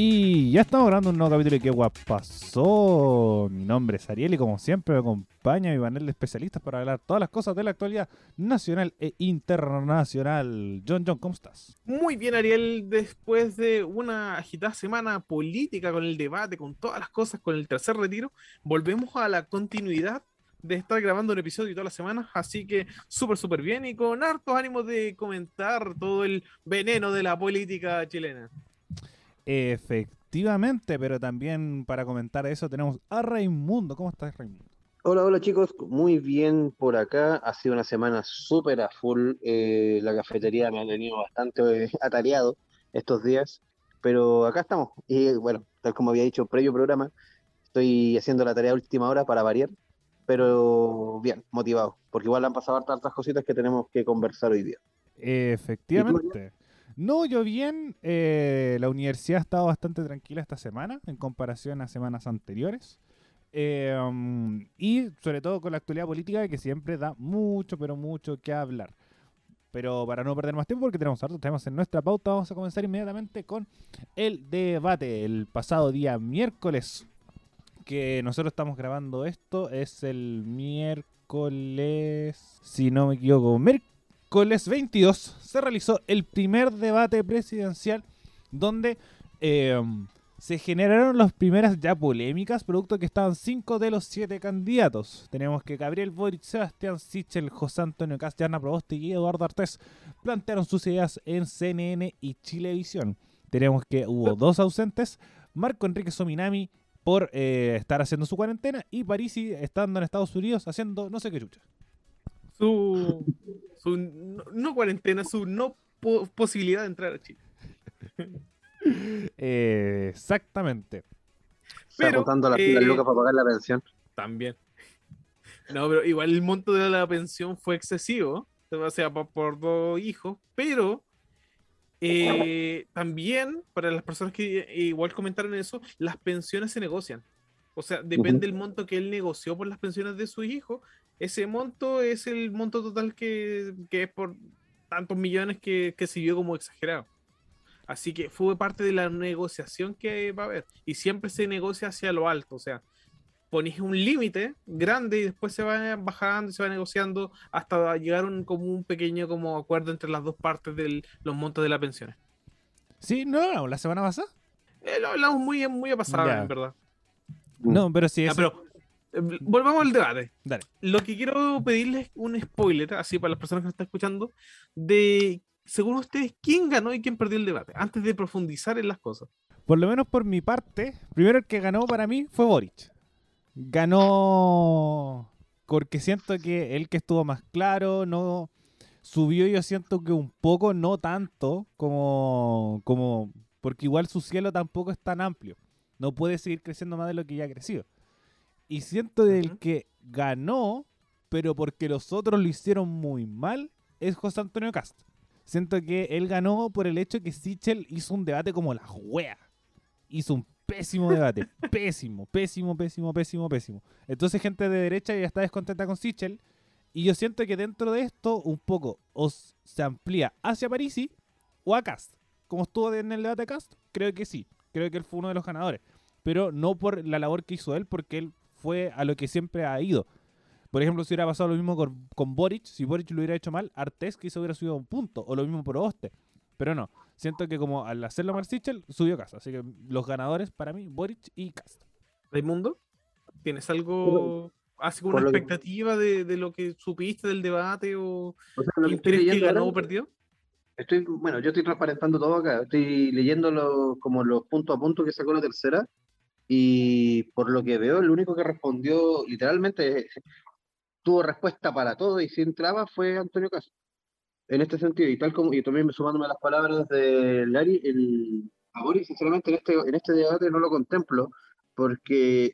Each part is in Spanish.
Y ya estamos grabando un nuevo capítulo de ¿Qué pasó? Mi nombre es Ariel y como siempre me acompaña mi panel de especialistas para hablar todas las cosas de la actualidad nacional e internacional. John, John, ¿cómo estás? Muy bien, Ariel, después de una agitada semana política con el debate, con todas las cosas, con el tercer retiro, volvemos a la continuidad de estar grabando un episodio todas las semanas, así que súper, súper bien y con hartos ánimos de comentar todo el veneno de la política chilena. Efectivamente, pero también para comentar eso tenemos a Raimundo. ¿Cómo estás, Raimundo? Hola, hola chicos, muy bien por acá. Ha sido una semana súper a full. Eh, la cafetería me ha tenido bastante eh, atareado estos días, pero acá estamos. Y bueno, tal como había dicho previo programa, estoy haciendo la tarea última hora para variar, pero bien, motivado, porque igual han pasado tantas cositas que tenemos que conversar hoy día. Efectivamente. No, yo bien. Eh, la universidad ha estado bastante tranquila esta semana en comparación a semanas anteriores. Eh, um, y sobre todo con la actualidad política que siempre da mucho, pero mucho que hablar. Pero para no perder más tiempo, porque tenemos hartos temas en nuestra pauta, vamos a comenzar inmediatamente con el debate. El pasado día miércoles, que nosotros estamos grabando esto, es el miércoles, si no me equivoco, miércoles miércoles 22 se realizó el primer debate presidencial donde eh, se generaron las primeras ya polémicas, producto que estaban cinco de los siete candidatos. Tenemos que Gabriel Boric, Sebastián Sichel, José Antonio Castellana Proboste y Eduardo Artés plantearon sus ideas en CNN y Chilevisión. Tenemos que hubo dos ausentes, Marco Enrique Sominami por eh, estar haciendo su cuarentena y Parisi estando en Estados Unidos haciendo no sé qué chucha su, su no, cuarentena, su no posibilidad de entrar a Chile. Eh, exactamente. Pero, Está la eh, para pagar la pensión. También. No, pero igual el monto de la pensión fue excesivo, o sea, por, dos hijos, pero eh, también, para las personas que igual comentaron eso, las pensiones se negocian. O sea, depende del monto que él negoció por las pensiones de su hijo, ese monto es el monto total que, es por tantos millones que, se vio como exagerado. Así que fue parte de la negociación que va a haber. Y siempre se negocia hacia lo alto. O sea, pones un límite grande y después se va bajando, se va negociando hasta llegar a un, como un pequeño como acuerdo entre las dos partes de los montos de las pensiones. Sí, no, la semana pasada. Eh, lo hablamos muy, muy a pasada, en verdad. No, pero sí. pero eh, volvamos al debate. Lo que quiero pedirles es un spoiler, así para las personas que nos están escuchando, de, según ustedes, quién ganó y quién perdió el debate, antes de profundizar en las cosas. Por lo menos por mi parte, primero el que ganó para mí fue Boric. Ganó porque siento que él que estuvo más claro, no subió yo siento que un poco, no tanto como, como porque igual su cielo tampoco es tan amplio. No puede seguir creciendo más de lo que ya ha crecido. Y siento del que ganó, pero porque los otros lo hicieron muy mal, es José Antonio Cast. Siento que él ganó por el hecho que Sichel hizo un debate como la wea. Hizo un pésimo debate. pésimo, pésimo, pésimo, pésimo, pésimo. Entonces gente de derecha ya está descontenta con Sichel. Y yo siento que dentro de esto un poco os se amplía hacia Parisi o a Cast. Como estuvo en el debate de Cast, creo que sí. Creo que él fue uno de los ganadores. Pero no por la labor que hizo él, porque él fue a lo que siempre ha ido. Por ejemplo, si hubiera pasado lo mismo con, Boric, si Boric lo hubiera hecho mal, Artés quizá hubiera subido un punto, o lo mismo por Oste. Pero no, siento que como al hacerlo Mar Sichel, subió casa. Así que los ganadores para mí, Boric y Cast. Raimundo, ¿tienes algo, así como una expectativa de, lo que supiste del debate o, o que ganó o perdió? Estoy, bueno, yo estoy transparentando todo acá, estoy leyendo como los puntos a punto que sacó la tercera y por lo que veo, el único que respondió literalmente tuvo respuesta para todo y sin trabas fue Antonio Caso. En este sentido, y tal como, y también sumándome a las palabras de Lari, el, a Boris, sinceramente, en este, en este debate no lo contemplo, porque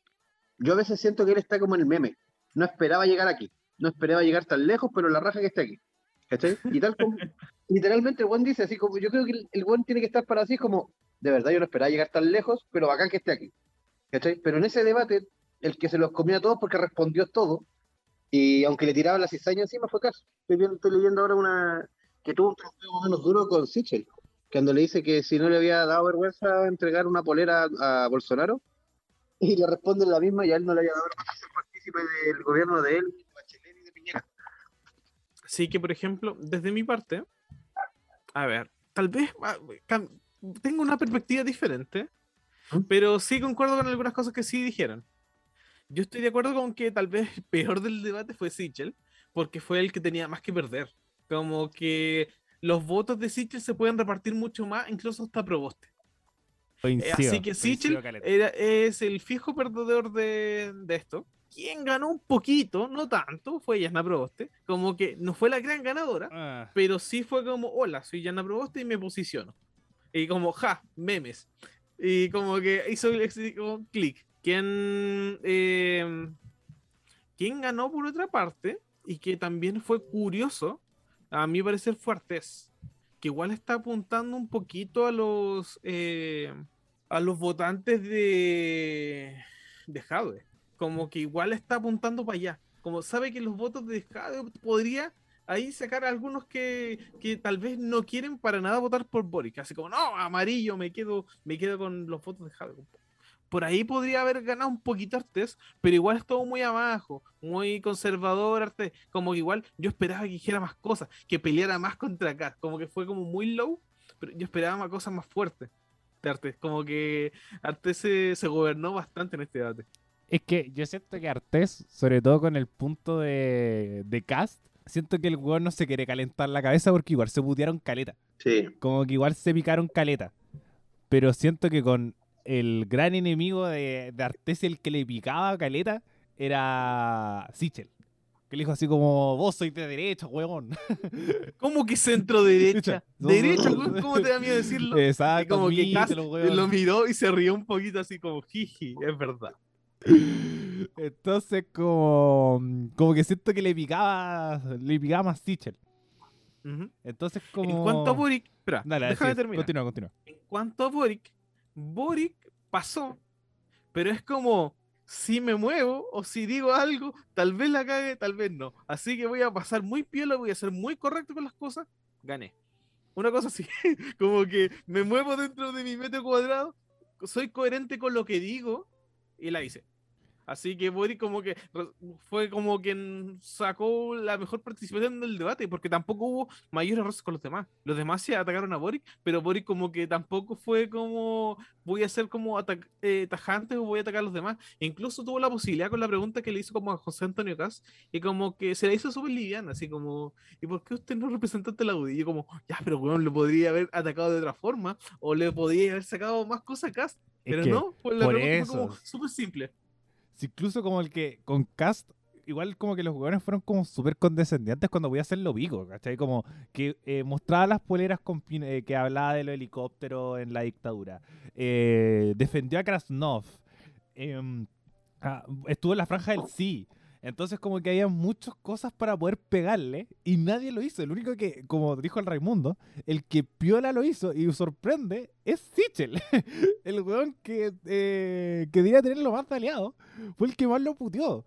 yo a veces siento que él está como en el meme. No esperaba llegar aquí, no esperaba llegar tan lejos, pero la raja que esté aquí. ¿Cachai? Y tal como, literalmente el buen dice así como, yo creo que el, buen tiene que estar para así como, de verdad yo no esperaba llegar tan lejos, pero bacán que esté aquí. Pero en ese debate, el que se los comía a todos porque respondió todo, y aunque le tiraba la cizaña encima fue caso. Estoy, leyendo ahora una que tuvo un trofeo menos duro con Sichel, cuando le dice que si no le había dado vergüenza entregar una polera a, Bolsonaro, y le responde la misma y a él no le había dado vergüenza ser partícipe del gobierno de él, de Bachelet y de Piñera. Así que, por ejemplo, desde mi parte, a ver, tal vez ah, tengo una perspectiva diferente, ¿Mm? pero sí concuerdo con algunas cosas que sí dijeron. Yo estoy de acuerdo con que tal vez el peor del debate fue Sichel, porque fue el que tenía más que perder. Como que los votos de Sichel se pueden repartir mucho más, incluso hasta Proboste. Coincido, Así que Sichel era, es el fijo perdedor de, de esto. Quien ganó un poquito, no tanto, fue Yasna Proboste. Como que no fue la gran ganadora, Ah, pero sí fue como, hola, soy Yana Proboste y me posiciono. Y como, ja, memes. Y como que hizo como clic. ¿Quién, eh, ¿Quién ganó por otra parte? Y que también fue curioso, a mi parecer fue Artés, que igual está apuntando un poquito a los eh, a los votantes de, de Jadwe. Como que igual está apuntando para allá. Como sabe que los votos de Jadwe podría ahí sacar a algunos que, que tal vez no quieren para nada votar por Boric. Así como, no, amarillo, me quedo, me quedo con los votos de Jadwe. Por ahí podría haber ganado un poquito Artés, pero igual estuvo muy abajo, muy conservador Artés. Como que igual yo esperaba que dijera más cosas, que peleara más contra Kat. Como que fue como muy low, pero yo esperaba más cosas más fuertes de Artés. Como que Artés se, se gobernó bastante en este debate. Es que yo siento que Artés, sobre todo con el punto de, de cast, siento que el weón no se quiere calentar la cabeza porque igual se putearon caleta. Sí, Como que igual se picaron caleta. Pero siento que con el gran enemigo de, de Artés, el que le picaba caleta, era Sichel. Que le dijo así como, vos sois de derecha, weón. ¿Cómo que centro derecha? ¿Derecha? ¿Cómo te da miedo decirlo? Exacto, Y como que weón. lo miró y se rió un poquito así como jiji, es verdad. Entonces, como, como que siento que le picaba, le picaba más Sichel. Entonces, como. En cuanto a Boric, espera, Dale, déjame sí, terminar. Continúa, continúa. En cuanto a Boric, Boric pasó, pero es como si me muevo o si digo algo, tal vez la cague, tal vez no. Así que voy a pasar muy piola, voy a ser muy correcto con las cosas, gané. Una cosa así, como que me muevo dentro de mi metro cuadrado, soy coherente con lo que digo y la hice. Así que Boric como que fue como quien sacó la mejor participación del debate, porque tampoco hubo mayores errores con los demás. Los demás se atacaron a Boric, pero Boric como que tampoco fue como voy a ser como eh, tajante o voy a atacar a los demás. E incluso tuvo la posibilidad con la pregunta que le hizo como a José Antonio Cas y como que se la hizo súper liviana, así como, ¿y por qué usted no es representante la UDI? Y yo como, ya, pero bueno, lo podría haber atacado de otra forma o le podría haber sacado más cosas a Cas, Es pero que no, pues la por pregunta fue como eso. súper simple. Incluso como el que con Cast, igual como que los jugadores fueron como súper condescendientes cuando voy a hacer lo pico, ¿cachai? Como que eh, mostraba las poleras eh, que hablaba de los helicópteros en la dictadura. Eh, defendió a Krasnov. em, ah, estuvo en la franja del sí. Entonces como que había muchas cosas para poder pegarle y nadie lo hizo. El único que, como dijo el Raimundo, el que piola lo hizo y sorprende es Sichel. el weón que, eh, que debería tenerlo más aliado fue el que más lo puteó.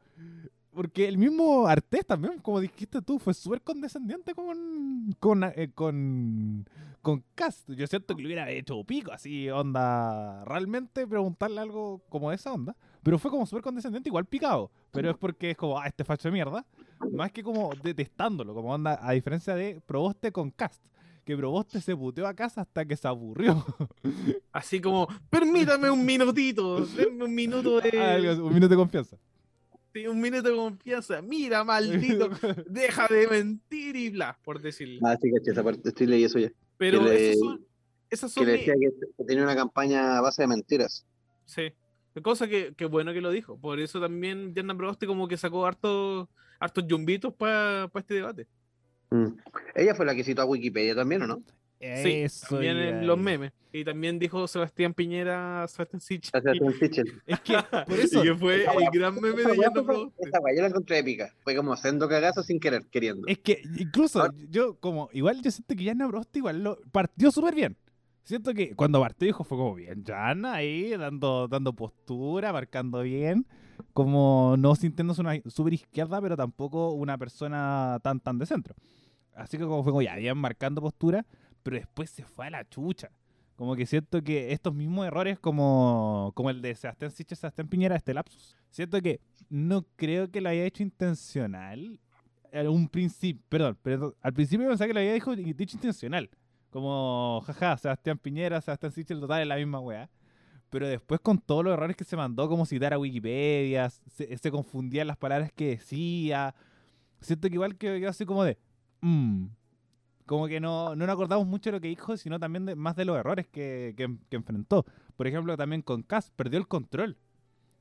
Porque el mismo Artés también, como dijiste tú, fue súper condescendiente con, con, eh, con, con Cast. Yo siento que lo hubiera hecho pico, así, onda, realmente preguntarle algo como esa onda. Pero fue como súper condescendiente, igual picado. Pero es porque es como, ah, este facho de mierda. Más que como detestándolo, como onda, a diferencia de Proboste con Cast. Que Proboste se puteó a casa hasta que se aburrió. Así como, permítame un minutito, denme un minuto de, Algo- un minuto de confianza. sí, un minuto de confianza. Mira, maldito, deja de mentir y bla, por decirle. ah, sí, caché, esa parte, leí eso ya. Pero que le- esas son, esas Que le decía que, que tenía una campaña a base de mentiras. Sí. Cosa que, que bueno que lo dijo. Por eso también Yerna Proboste como que sacó hartos hartos yumbitos para este debate. Mm. Ella fue la que citó a Wikipedia también, ¿o no? Sí, Eso también en los memes. Y también dijo Sebastián Piñera, Sebastián Sichel. Tom Sichel. Es que, por eso, y fue Esa el gran meme Esa de esa weá yo la encontré épica. Fue como haciendo cagazo sin querer, queriendo. Es que incluso Ah. yo como igual yo siento que Yana Prost igual lo partió súper bien. Siento que cuando partió dijo fue como bien Yana ahí dando dando postura, marcando bien, como no sintiéndose una súper izquierda, pero tampoco una persona tan tan de centro. Así que como fue como ya bien marcando postura, pero después se fue a la chucha. Como que siento que estos mismos errores, como, como el de Sebastián Sichel, Sebastián Piñera, este lapsus, siento que no creo que lo haya hecho intencional. Al un principio, perdón, pero al principio pensaba que lo había dicho intencional. Como, jaja, Sebastián Piñera, Sebastián Sichel, total, es la misma weá. Pero después con todos los errores que se mandó, como citar a Wikipedia, se, se confundían las palabras que decía. Siento que igual que así como de, mmm, como que no, no nos acordamos mucho de lo que dijo, sino también más de los errores que, que, que enfrentó. Por ejemplo, también con Cass, perdió el control.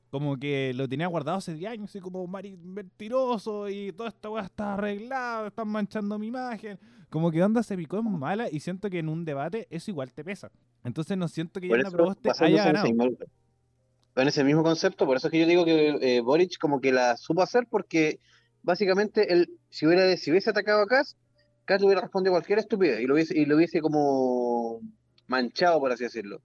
Como que lo tenía guardado hace 10 años, así como mentiroso y toda esta weá está arreglada, están manchando mi imagen. Como que onda se picó en mala y siento que en un debate eso igual te pesa. Entonces no siento que Yana Proboste haya en ese ganado. En ese mismo concepto, por eso es que yo digo que eh, Boric como que la supo hacer porque básicamente él, si hubiera, si hubiese atacado a Kass, Kass le hubiera respondido cualquier estupidez y lo hubiese, y lo hubiese como manchado, por así decirlo.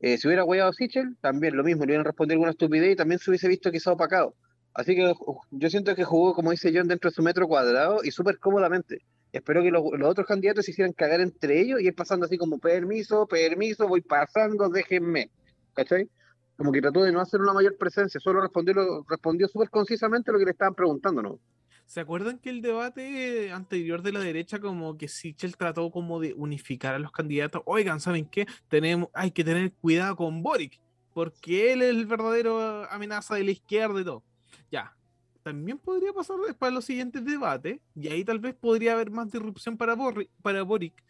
Eh, si hubiera hueado a Sichel, también lo mismo, le hubieran respondido alguna estupidez y también se hubiese visto quizá opacado. Así que yo siento que jugó, como dice John, dentro de su metro cuadrado y súper cómodamente. Espero que los, otros candidatos se hicieran cagar entre ellos y ir pasando así como permiso, permiso, voy pasando, déjenme. ¿Cachai? Como que trató de no hacer una mayor presencia, solo respondió, respondió súper concisamente lo que le estaban preguntando, ¿no? ¿Se acuerdan que el debate anterior de la derecha como que Sichel trató como de unificar a los candidatos? Oigan, ¿saben qué? Tenemos, hay que tener cuidado con Boric, porque él es el verdadero amenaza de la izquierda y todo. Ya. También podría pasar para los siguientes debates, y ahí tal vez podría haber más disrupción para, Borri- para Boric,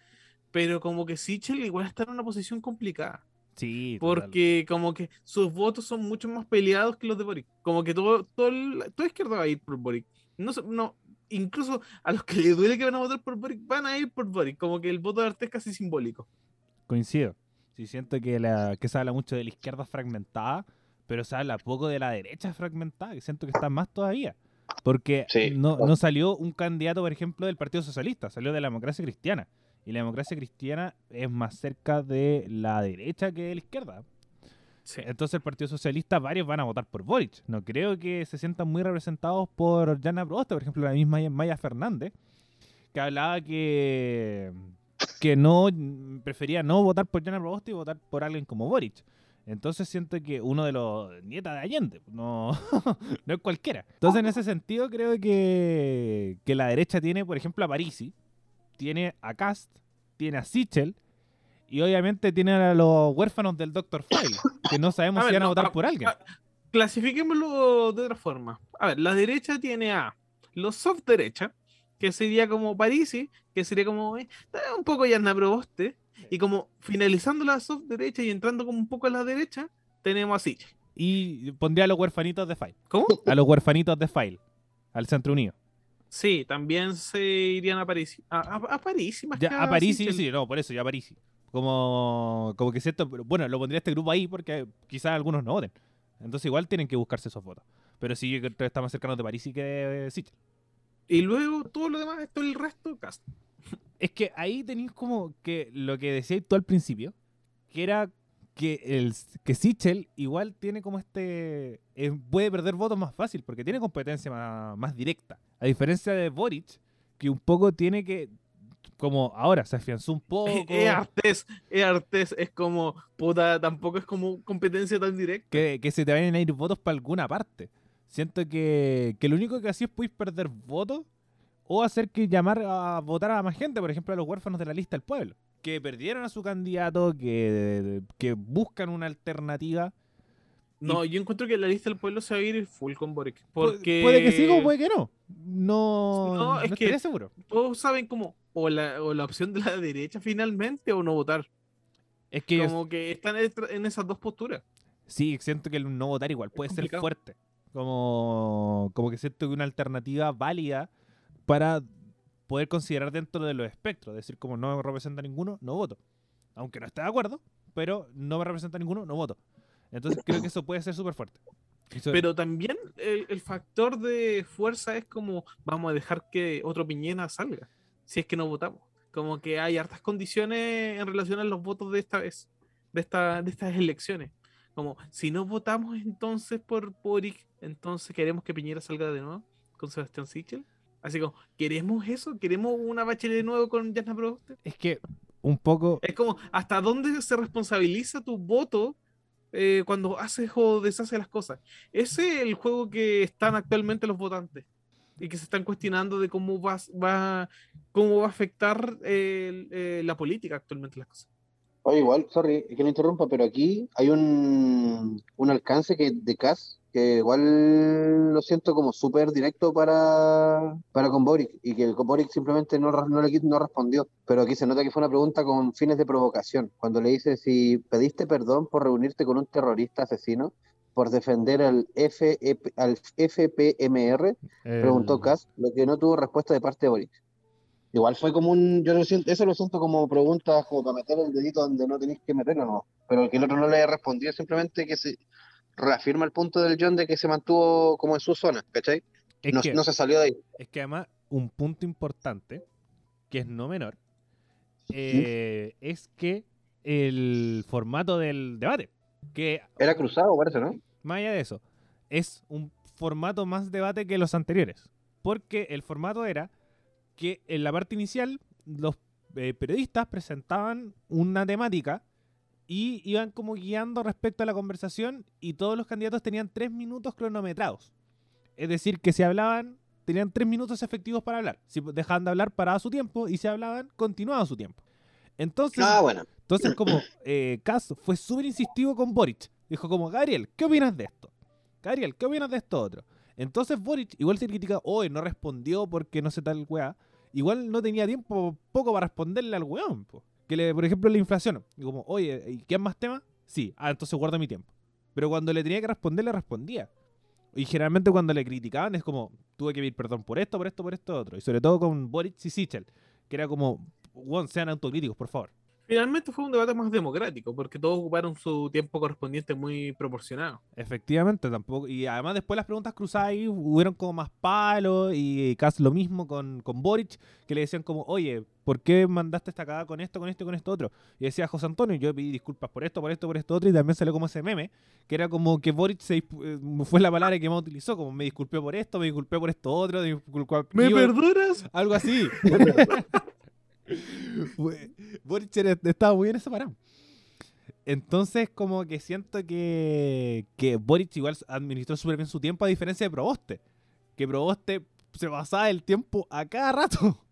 pero como que Sichel igual está en una posición complicada. Sí, total. Porque como que sus votos son mucho más peleados que los de Boric. Como que todo, todo el- toda izquierda va a ir por Boric. No, se- no, incluso a los que les duele que van a votar por Boric, van a ir por Boric. Como que el voto de Arte es casi simbólico. Coincido. Sí, siento que, la, que se habla mucho de la izquierda fragmentada, pero se habla poco de la derecha fragmentada, que siento que está más todavía. Porque Sí. no, no salió un candidato, por ejemplo, del Partido Socialista, salió de la democracia cristiana. Y la democracia cristiana es más cerca de la derecha que de la izquierda. Entonces el Partido Socialista, varios van a votar por Boric. No creo que se sientan muy representados por Jana Proboste, por ejemplo, la misma Maya Fernández, que hablaba que, que no prefería no votar por Jana Proboste y votar por alguien como Boric. Entonces siento que uno de los nietas de Allende, no, no es cualquiera. Entonces en ese sentido creo que, que la derecha tiene, por ejemplo, a Parisi, tiene a Cast, tiene a Sichel y obviamente tiene a los huérfanos del Dr. File, que no sabemos A si van a no, votar por alguien. Clasifiquémoslo de otra forma. A ver, la derecha tiene a los soft derecha, que sería como Parisi, que sería como eh, un poco Yarna Proboste, y como finalizando la soft derecha y entrando como un poco a la derecha, tenemos a. Y pondría a los huérfanitos de File, ¿Cómo? a los huérfanitos de File, al Centro Unido. Sí, también se irían a París. A, a, a París, más Ya, que a París, sí, sí, no, por eso, ya a París. Como, como que cierto, bueno, lo pondría este grupo ahí porque quizás algunos no voten. Entonces igual tienen que buscarse esos votos. Pero sí, está más cercano de París que de Sichel. Y luego todo lo demás, todo el resto, cast. Es que ahí tenéis como que lo que decías tú al principio, que era que el que Sichel igual tiene como este eh, puede perder votos más fácil porque tiene competencia más, más directa. A diferencia de Boric, que un poco tiene que como ahora se afianzó un poco. Es Artés, es Artés, es como, puta, tampoco es como competencia tan directa. que, que se te vayan a ir votos para alguna parte. Siento que, que lo único que así es podéis perder votos o hacer que llamar a votar a más gente, por ejemplo, a los huérfanos de la lista del pueblo, que perdieron a su candidato, que, que buscan una alternativa. No, yo encuentro que la lista del pueblo se va a ir full con Boric. Porque Puede que sí o puede que no. No, No, no es que- seguro. todos saben como o la, o la opción de la derecha finalmente o no votar. Es que Como que están en esas dos posturas. sí, siento que el no votar igual puede ser fuerte. Como, como que siento que una alternativa válida para poder considerar dentro de los espectros. Decir, como no me representa ninguno, no voto. Aunque no esté de acuerdo, pero no me representa ninguno, no voto. Entonces creo que eso puede ser súper fuerte. Pero también el, el factor de fuerza es como vamos a dejar que otro Piñera salga, si es que no votamos. Como que hay hartas condiciones en relación a los votos de esta vez, de, esta, de estas elecciones. Como si no votamos entonces por Boric, entonces queremos que Piñera salga de nuevo con Sebastián Sichel. Así como, ¿queremos eso? ¿Queremos una bachelet de nuevo con Jasna Proboste? es que un poco. Es como, ¿hasta dónde se responsabiliza tu voto eh, cuando haces o deshaces las cosas? Ese es el juego que están actualmente los votantes y que se están cuestionando de cómo va, va, cómo va a afectar eh, eh, la política actualmente las cosas. Oye, igual, sorry, que lo interrumpa, pero aquí hay un, un alcance que de CAS que igual lo siento como súper directo para, para con Boric y que el Boric simplemente no, no, le, no respondió. Pero aquí se nota que fue una pregunta con fines de provocación. Cuando le dice si pediste perdón por reunirte con un terrorista asesino por defender al, FPMR, preguntó Kass, lo que no tuvo respuesta de parte de Boric. Igual fue como un, yo lo siento, eso lo siento como preguntas como para meter el dedito donde no tenéis que meterlo, no. Pero que el otro no le haya respondido, simplemente que se, reafirma el punto del John de que se mantuvo como en su zona, ¿cachai? No, no, se salió de ahí. Es que además, un punto importante, que es no menor, eh, es que el formato del debate, que... Era cruzado, parece, ¿no? Más allá de eso, es un formato más debate que los anteriores, porque el formato era que en la parte inicial los eh, periodistas presentaban una temática y iban como guiando respecto a la conversación y todos los candidatos tenían tres minutos cronometrados. Es decir, que si hablaban, tenían tres minutos efectivos para hablar. Si dejaban de hablar, paraba su tiempo y si hablaban, continuaba su tiempo. Entonces, ah, bueno. entonces como eh, fue súper insistivo con Boric. Dijo como, Gabriel, ¿qué opinas de esto? Gabriel, ¿qué opinas de esto otro? Entonces Boric igual se critica, hoy no respondió porque no sé tal weá. Igual no tenía tiempo poco para responderle al weón. Po que le, por ejemplo, la inflación. Y como, oye, ¿y qué más temas? Sí, ah, entonces guarda mi tiempo. Pero cuando le tenía que responder, le respondía. Y generalmente cuando le criticaban es como, tuve que pedir perdón por esto, por esto, por esto, otro. Y sobre todo con Boric y Sichel, que era como, sean autocríticos, por favor. Finalmente fue un debate más democrático, porque todos ocuparon su tiempo correspondiente muy proporcionado. Efectivamente, tampoco. Y además después las preguntas cruzadas ahí hubieron como más palos y casi lo mismo con, con Boric, que le decían como, oye, ¿por qué mandaste esta cagada con esto, con esto y con esto otro? Y decía José Antonio, yo pedí disculpas por esto, por esto, por esto otro, y también salió como ese meme, que era como que Boric se, eh, fue la palabra que más utilizó, como me disculpé por esto, me disculpé por esto otro, me, ¿Me perdonas? Algo así. Boric estaba muy bien ese parado. Entonces, como que siento que, que Boric igual administró súper bien su tiempo, a diferencia de Proboste. Que Proboste se pasaba el tiempo a cada rato.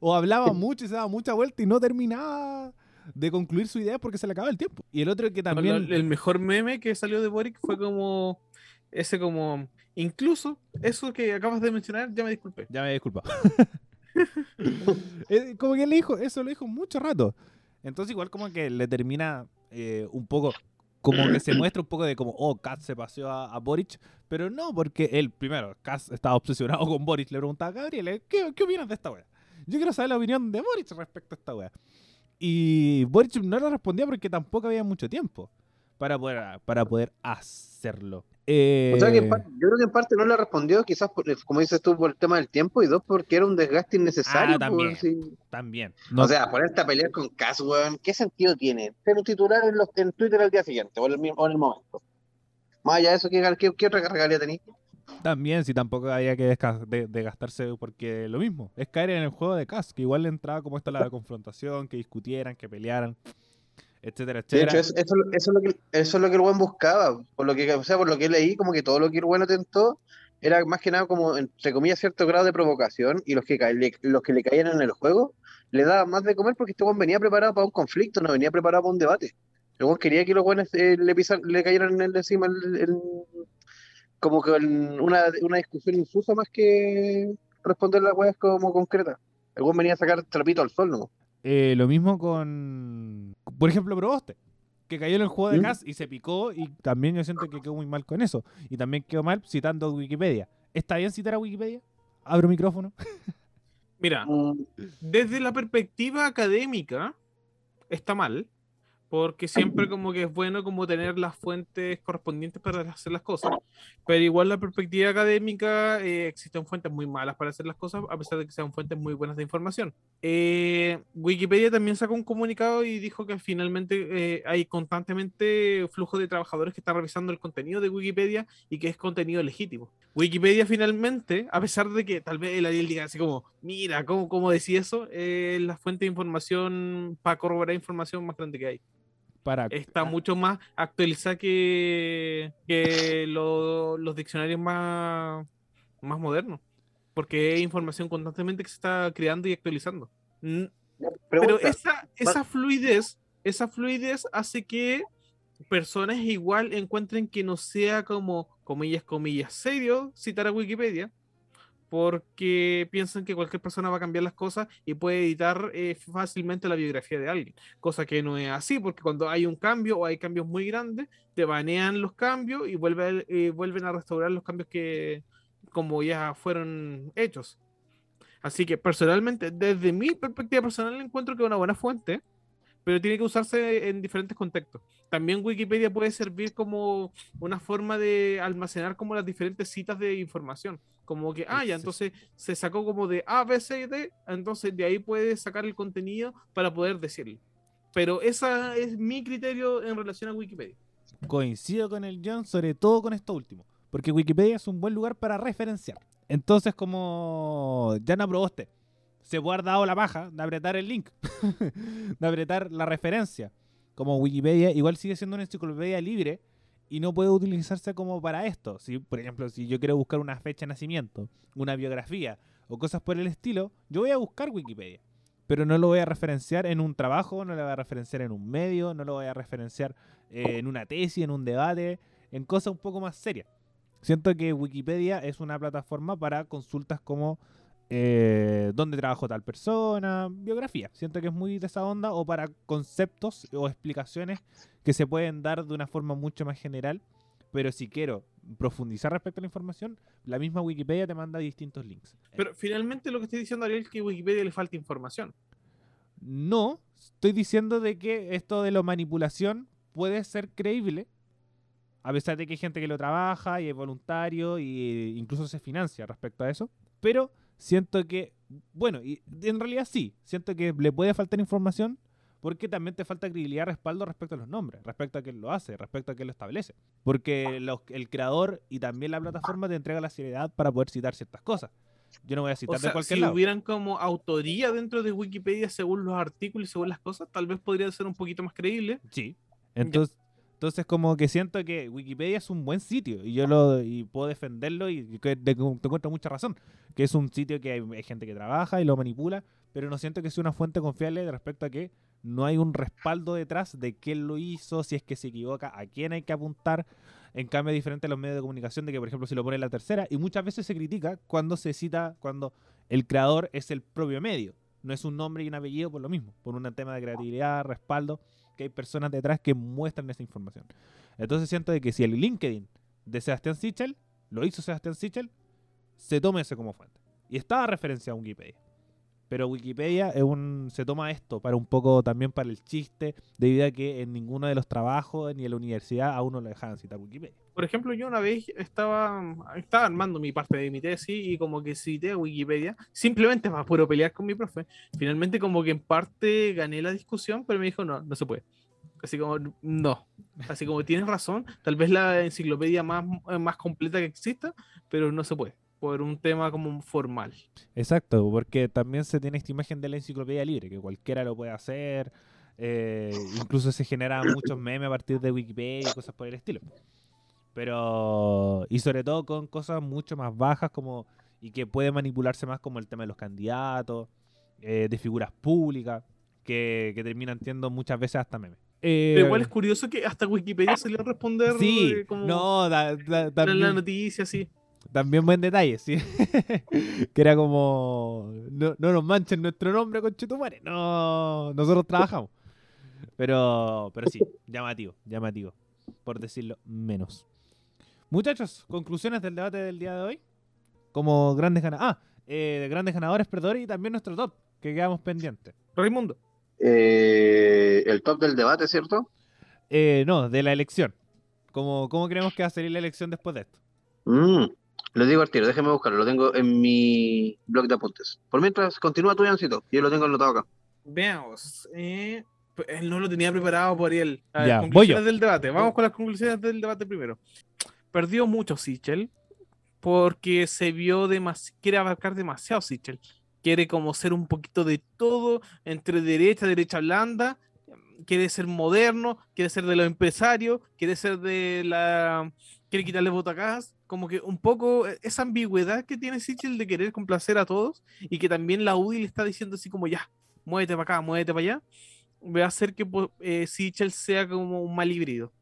O hablaba mucho y se daba mucha vuelta y no terminaba de concluir su idea porque se le acaba el tiempo. Y el otro que también. El mejor meme que salió de Boric fue como. Ese como. Incluso eso que acabas de mencionar, ya me disculpé. Ya me disculpa. Eh, como que le dijo, eso lo dijo mucho rato. Entonces igual como que le termina eh, un poco, como que se muestra un poco de como, oh, Katz se paseó a, Boric, pero no, porque él, primero, Katz estaba obsesionado con Boric, le preguntaba a Gabriel, ¿qué, ¿qué opinas de esta wea? Yo quiero saber la opinión de Boric respecto a esta wea. Y Boric no le respondía porque tampoco había mucho tiempo para poder, para poder hacerlo. Eh... O sea que yo creo que en parte no le respondió, quizás, eh, como dices tú, por el tema del tiempo y dos, porque era un desgaste innecesario. Ah, también. también. O sea, ponerte a pelear con Cass, weón, ¿qué sentido tiene? Ser un titular en, los, en Twitter al día siguiente o en el, o en el momento. Más allá de eso, ¿qué, qué, qué otra regalía? También, si tampoco había que desgastarse, porque lo mismo, es caer en el juego de Cass, que igual le entraba como esta la confrontación, que discutieran, que pelearan etcétera, etcétera. De hecho, eso, es lo que, eso es lo que el buen buscaba. Por lo que, o sea, por lo que leí, como que todo lo que el buen intentó era más que nada como, entre comillas, cierto grado de provocación y los que, le, los que le caían en el juego le daban más de comer porque este buen venía preparado para un conflicto, no venía preparado para un debate. El buen quería que los buenos eh, le, le cayeran en el encima como que una, una discusión infusa más que responder las weas como concretas. El buen venía a sacar trapito al sol, ¿no? Eh, lo mismo con, por ejemplo, Proboste, que cayó en el juego de gas y se picó y también yo siento que quedó muy mal con eso. Y también quedó mal citando Wikipedia. ¿Está bien citar a Wikipedia? Abro micrófono. Mira, mm. desde la perspectiva académica está mal, porque siempre como que es bueno como tener las fuentes correspondientes para hacer las cosas, pero igual la perspectiva académica eh, existen fuentes muy malas para hacer las cosas a pesar de que sean fuentes muy buenas de información. Eh, Wikipedia también sacó un comunicado y dijo que finalmente eh, hay constantemente flujo de trabajadores que están revisando el contenido de Wikipedia y que es contenido legítimo. Wikipedia finalmente, a pesar de que tal vez el Ariel diga así como, mira, ¿cómo, cómo decía eso? Es la fuente de información para corroborar información más grande que hay Para está mucho más actualizada que, que lo- los diccionarios más, más modernos. Porque es información constantemente que se está creando y actualizando. Pero esa, esa fluidez, esa fluidez hace que personas igual encuentren que no sea como, comillas, comillas, serio citar a Wikipedia, porque piensan que cualquier persona va a cambiar las cosas y puede editar eh, fácilmente la biografía de alguien, cosa que no es así, porque cuando hay un cambio o hay cambios muy grandes, te banean los cambios y eh, vuelven a restaurar los cambios que como ya fueron hechos. Así que personalmente, desde mi perspectiva personal, encuentro que es una buena fuente, pero tiene que usarse en diferentes contextos. También Wikipedia puede servir como una forma de almacenar como las diferentes citas de información. Como que, ah, ya, entonces se sacó como de A, B, C D, entonces de ahí puedes sacar el contenido para poder decirlo. Pero ese es mi criterio en relación a Wikipedia. coincido con el John, sobre todo con esto último. Porque Wikipedia es un buen lugar para referenciar. Entonces, como ya no aprobó usted, se puede haber dado la paja de apretar el link, de apretar la referencia. Como Wikipedia igual sigue siendo una enciclopedia libre y no puede utilizarse como para esto. Si, por ejemplo, si yo quiero buscar una fecha de nacimiento, una biografía o cosas por el estilo, yo voy a buscar Wikipedia. Pero no lo voy a referenciar en un trabajo, no lo voy a referenciar en un medio, no lo voy a referenciar eh, en una tesis, en un debate, en cosas un poco más serias. Siento que Wikipedia es una plataforma para consultas como eh, dónde trabajó tal persona, biografía. Siento que es muy de esa onda o para conceptos o explicaciones que se pueden dar de una forma mucho más general. Pero si quiero profundizar respecto a la información, la misma Wikipedia te manda distintos links. Pero finalmente lo que estoy diciendo, Ariel, es que a Wikipedia le falta información. No, estoy diciendo de que esto de la manipulación puede ser creíble, a pesar de que hay gente que lo trabaja y es voluntario e incluso se financia respecto a eso. Pero siento que, bueno, y en realidad sí, siento que le puede faltar información porque también te falta credibilidad, respaldo respecto a los nombres, respecto a quién lo hace, respecto a quién lo establece. Porque los- el creador y también la plataforma te entrega la seriedad para poder citar ciertas cosas. Yo no voy a citar O sea, de cualquier si lado. hubieran como autoría dentro de Wikipedia según los artículos y según las cosas, tal vez podría ser un poquito más creíble. Sí. Entonces, entonces como que siento que Wikipedia es un buen sitio y yo lo y puedo defenderlo y que de- te encuentro mucha razón, que es un sitio que hay, hay gente que trabaja y lo manipula, pero no siento que sea una fuente confiable respecto a que no hay un respaldo detrás de quién lo hizo, si es que se equivoca, a quién hay que apuntar. En cambio, diferente a los medios de comunicación de que, por ejemplo, si lo pone la tercera, y muchas veces se critica cuando se cita, cuando el creador es el propio medio, no es un nombre y un apellido por lo mismo, por un tema de creatividad, respaldo que hay personas detrás que muestran esa información. Entonces siento de que si el LinkedIn de Sebastián Sichel, lo hizo Sebastián Sichel, se tome ese como fuente. Y estaba referenciado a Wikipedia. Pero Wikipedia se toma esto para un poco también para el chiste, debido a que en ninguno de los trabajos ni en la universidad a uno le dejaban citar Wikipedia. Por ejemplo, yo una vez estaba, estaba armando mi parte de mi tesis y como que cité a Wikipedia, simplemente para puro pelear con mi profe. Finalmente como que en parte gané la discusión, pero me dijo, no, no se puede. Así como, no. Así como tienes razón, tal vez la enciclopedia más, más completa que exista, pero no se puede, por un tema como formal. Exacto, porque también se tiene esta imagen de la enciclopedia libre, que cualquiera lo puede hacer, eh, incluso se generan muchos memes a partir de Wikipedia y cosas por el estilo. Pero, y sobre todo con cosas mucho más bajas como, y que puede manipularse más como el tema de los candidatos, eh, de figuras públicas, que, que terminan siendo muchas veces hasta memes. Eh, Pero igual es curioso que hasta Wikipedia salió a responder Sí, eh, como no, da- da- en la también- noticia, sí. También buen detalle, sí. que era como. No, no nos manchen nuestro nombre, con Chetumare. No, nosotros trabajamos. Pero, pero sí, llamativo, llamativo. Por decirlo menos. Muchachos, conclusiones del debate del día de hoy. Como grandes ganadores. Ah, eh, grandes ganadores, perdón, y también nuestro top, que quedamos pendientes. Raimundo. Eh, el top del debate, ¿cierto? Eh, no, de la elección. ¿Cómo, ¿Cómo creemos que va a salir la elección después de esto? Mm, lo digo al tiro, déjeme buscarlo, lo tengo en mi blog de apuntes. Por mientras, continúa tu Jancito, yo lo tengo anotado acá. Veamos. eh, pues, él no lo tenía preparado por él. A ver, Ya, voy conclusiones yo. del debate. Vamos con las conclusiones del debate primero. Perdió mucho Sichel porque se vio demasiado. Quiere abarcar demasiado Sichel. Quiere como ser un poquito de todo entre derecha, derecha blanda. Quiere ser moderno, quiere ser de los empresarios, quiere ser de la. Quiere quitarle botacas. Como que un poco eh, esa ambigüedad que tiene Sichel de querer complacer a todos y que también la UDI le está diciendo así como ya, muévete para acá, muévete para allá, va a hacer que po- eh, Sichel sea como un mal híbrido.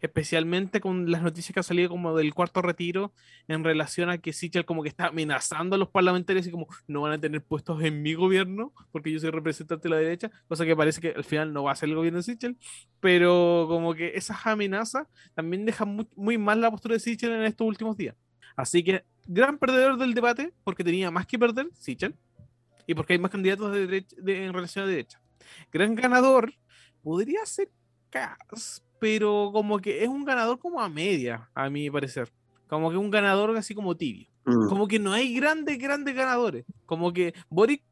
Especialmente con las noticias que han salido como del cuarto retiro en relación a que Sichel como que está amenazando a los parlamentarios y como no van a tener puestos en mi gobierno porque yo soy representante de la derecha, cosa que parece que al final no va a ser el gobierno de Sichel, pero como que esas amenazas también dejan muy, muy mal la postura de Sichel en estos últimos días. Así que gran perdedor del debate porque tenía más que perder Sichel y porque hay más candidatos de derecha, de- en relación a derecha. Gran ganador podría ser Cas, pero como que es un ganador como a media, a mi parecer. Como que un ganador así como tibio. Mm, Como que no hay grandes, grandes ganadores. Como que Boric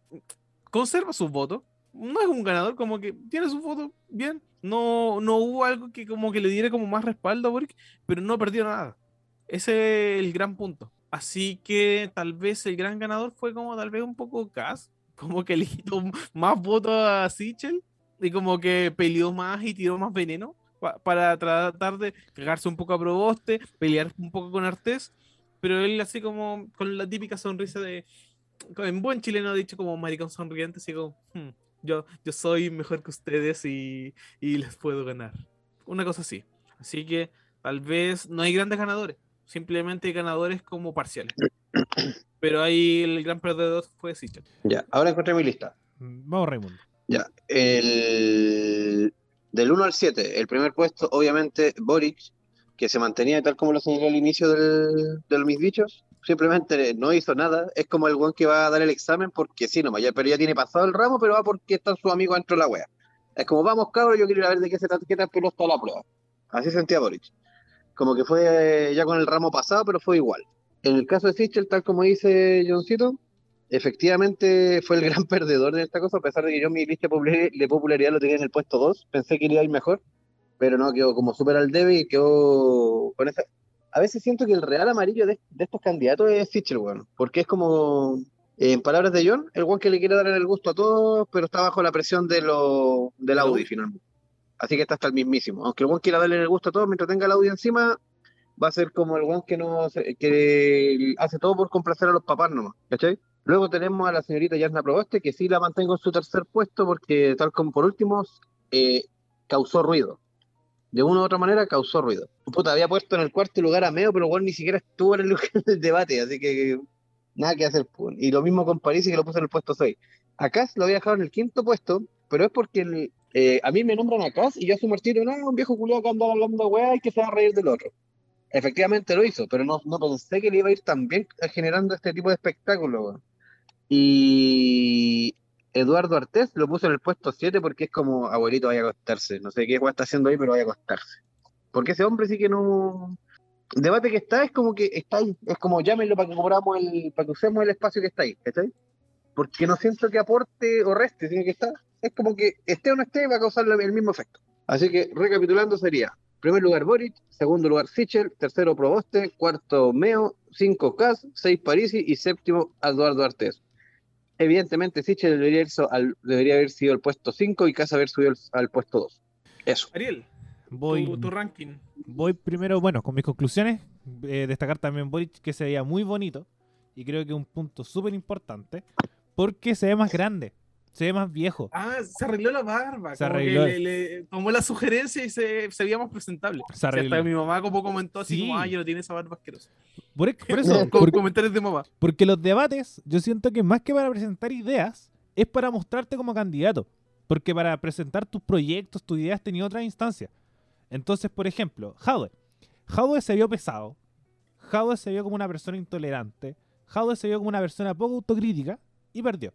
conserva sus votos. No es un ganador, como que tiene sus votos bien. No, no hubo algo que como que le diera como más respaldo a Boric, pero no perdió nada. Ese es el gran punto. Así que tal vez el gran ganador fue como tal vez un poco Cas, como que le quitó más votos a Sichel y como que peleó más y tiró más veneno pa- para tratar de cagarse un poco a Proboste, pelear un poco con Artés, pero él así como con la típica sonrisa de, en buen chileno ha dicho como maricón sonriente, así como, "Hmm, yo, yo soy mejor que ustedes y, y les puedo ganar. Una cosa así. Así que tal vez no hay grandes ganadores, simplemente hay ganadores como parciales. Pero ahí el gran perdedor fue Sichel. Ya, ahora encontré mi lista. Mm, Vamos, Raimundo. Ya, el del 1 al 7, el primer puesto, obviamente, Boric, que se mantenía tal como lo señalé al inicio del, de mis dichos, simplemente no hizo nada, es como el guan que va a dar el examen porque sí, nomás, ya, pero ya tiene pasado el ramo, pero va porque están sus amigos dentro de la wea. Es como, vamos cabros, yo quiero ir a ver de qué se trata, qué tal pero está la prueba. Así sentía Boric. Como que fue ya con el ramo pasado, pero fue igual. En el caso de Sichel, tal como dice Johncito, efectivamente fue el gran perdedor de esta cosa, a pesar de que yo mi lista de popular- de popularidad lo tenía en el puesto 2, pensé que iba a ir mejor, pero no, quedó como súper al debe y quedó con esa... A veces siento que el real amarillo de, estos candidatos es Sichel, weón, porque es como, en palabras de John, el weón que le quiere dar el gusto a todos, pero está bajo la presión de lo, del Audi finalmente. Así que está hasta el mismísimo. Aunque el weón quiera darle el gusto a todos mientras tenga el Audi encima, va a ser como el weón que no que hace todo por complacer a los papás nomás, ¿cachai? Luego tenemos a la señorita Yarna Proboste, que sí la mantengo en su tercer puesto, porque tal como por último, eh, causó ruido. De una u otra manera causó ruido. Puta, había puesto en el cuarto lugar a Meo, pero igual ni siquiera estuvo en el lugar del debate, así que nada que hacer. pues. Y lo mismo con París, que lo puso en el puesto 6. A lo había dejado en el quinto puesto, pero es porque eh, a mí me nombran a Cass y yo asumo el tiro, no, un viejo culiado que anda hablando weá y que se va a reír del otro. Efectivamente lo hizo, pero no, no pensé que le iba a ir tan bien generando este tipo de espectáculo. Y Eduardo Artés lo puso en el puesto 7 porque es como, abuelito, vaya a acostarse. No sé qué está haciendo ahí, pero vaya a acostarse. Porque ese hombre sí que no... Debate que está es como que está ahí. Es como llámenlo para que cobramos el, para que usemos el espacio que está ahí, ¿cachai? Porque no siento que aporte o reste, sino que está, es como que esté o no esté, va a causar el mismo efecto. Así que, recapitulando, sería, primer lugar Boric, segundo lugar Sichel, tercero Proboste, cuarto Meo, cinco Cas, seis Parisi y séptimo Eduardo Artés. Evidentemente, Sichel debería, al- haber sido el puesto 5 y Cas haber subido al, al puesto 2. Eso. Ariel, Voy, tu, tu ranking. voy primero, bueno, con mis conclusiones. eh, destacar también Boric, que se veía muy bonito. Y creo que un punto súper importante. Porque se ve más grande. Se ve más viejo. Ah, se arregló la barba. Se como que arregló. le, le tomó la sugerencia y se, se veía más presentable. Se O sea, arregló. hasta mi mamá como comentó así Sí. como, ay, no tiene esa barba asquerosa. Por, por eso, Con comentarios de mamá. porque los debates, yo siento que más que para presentar ideas, es para mostrarte como candidato. Porque para presentar tus proyectos, tus ideas, tenía otra instancia. Entonces, por ejemplo, Jadwe. Jadwe se vio pesado. Jadwe se vio como una persona intolerante. Jadwe se vio como una persona poco autocrítica y perdió.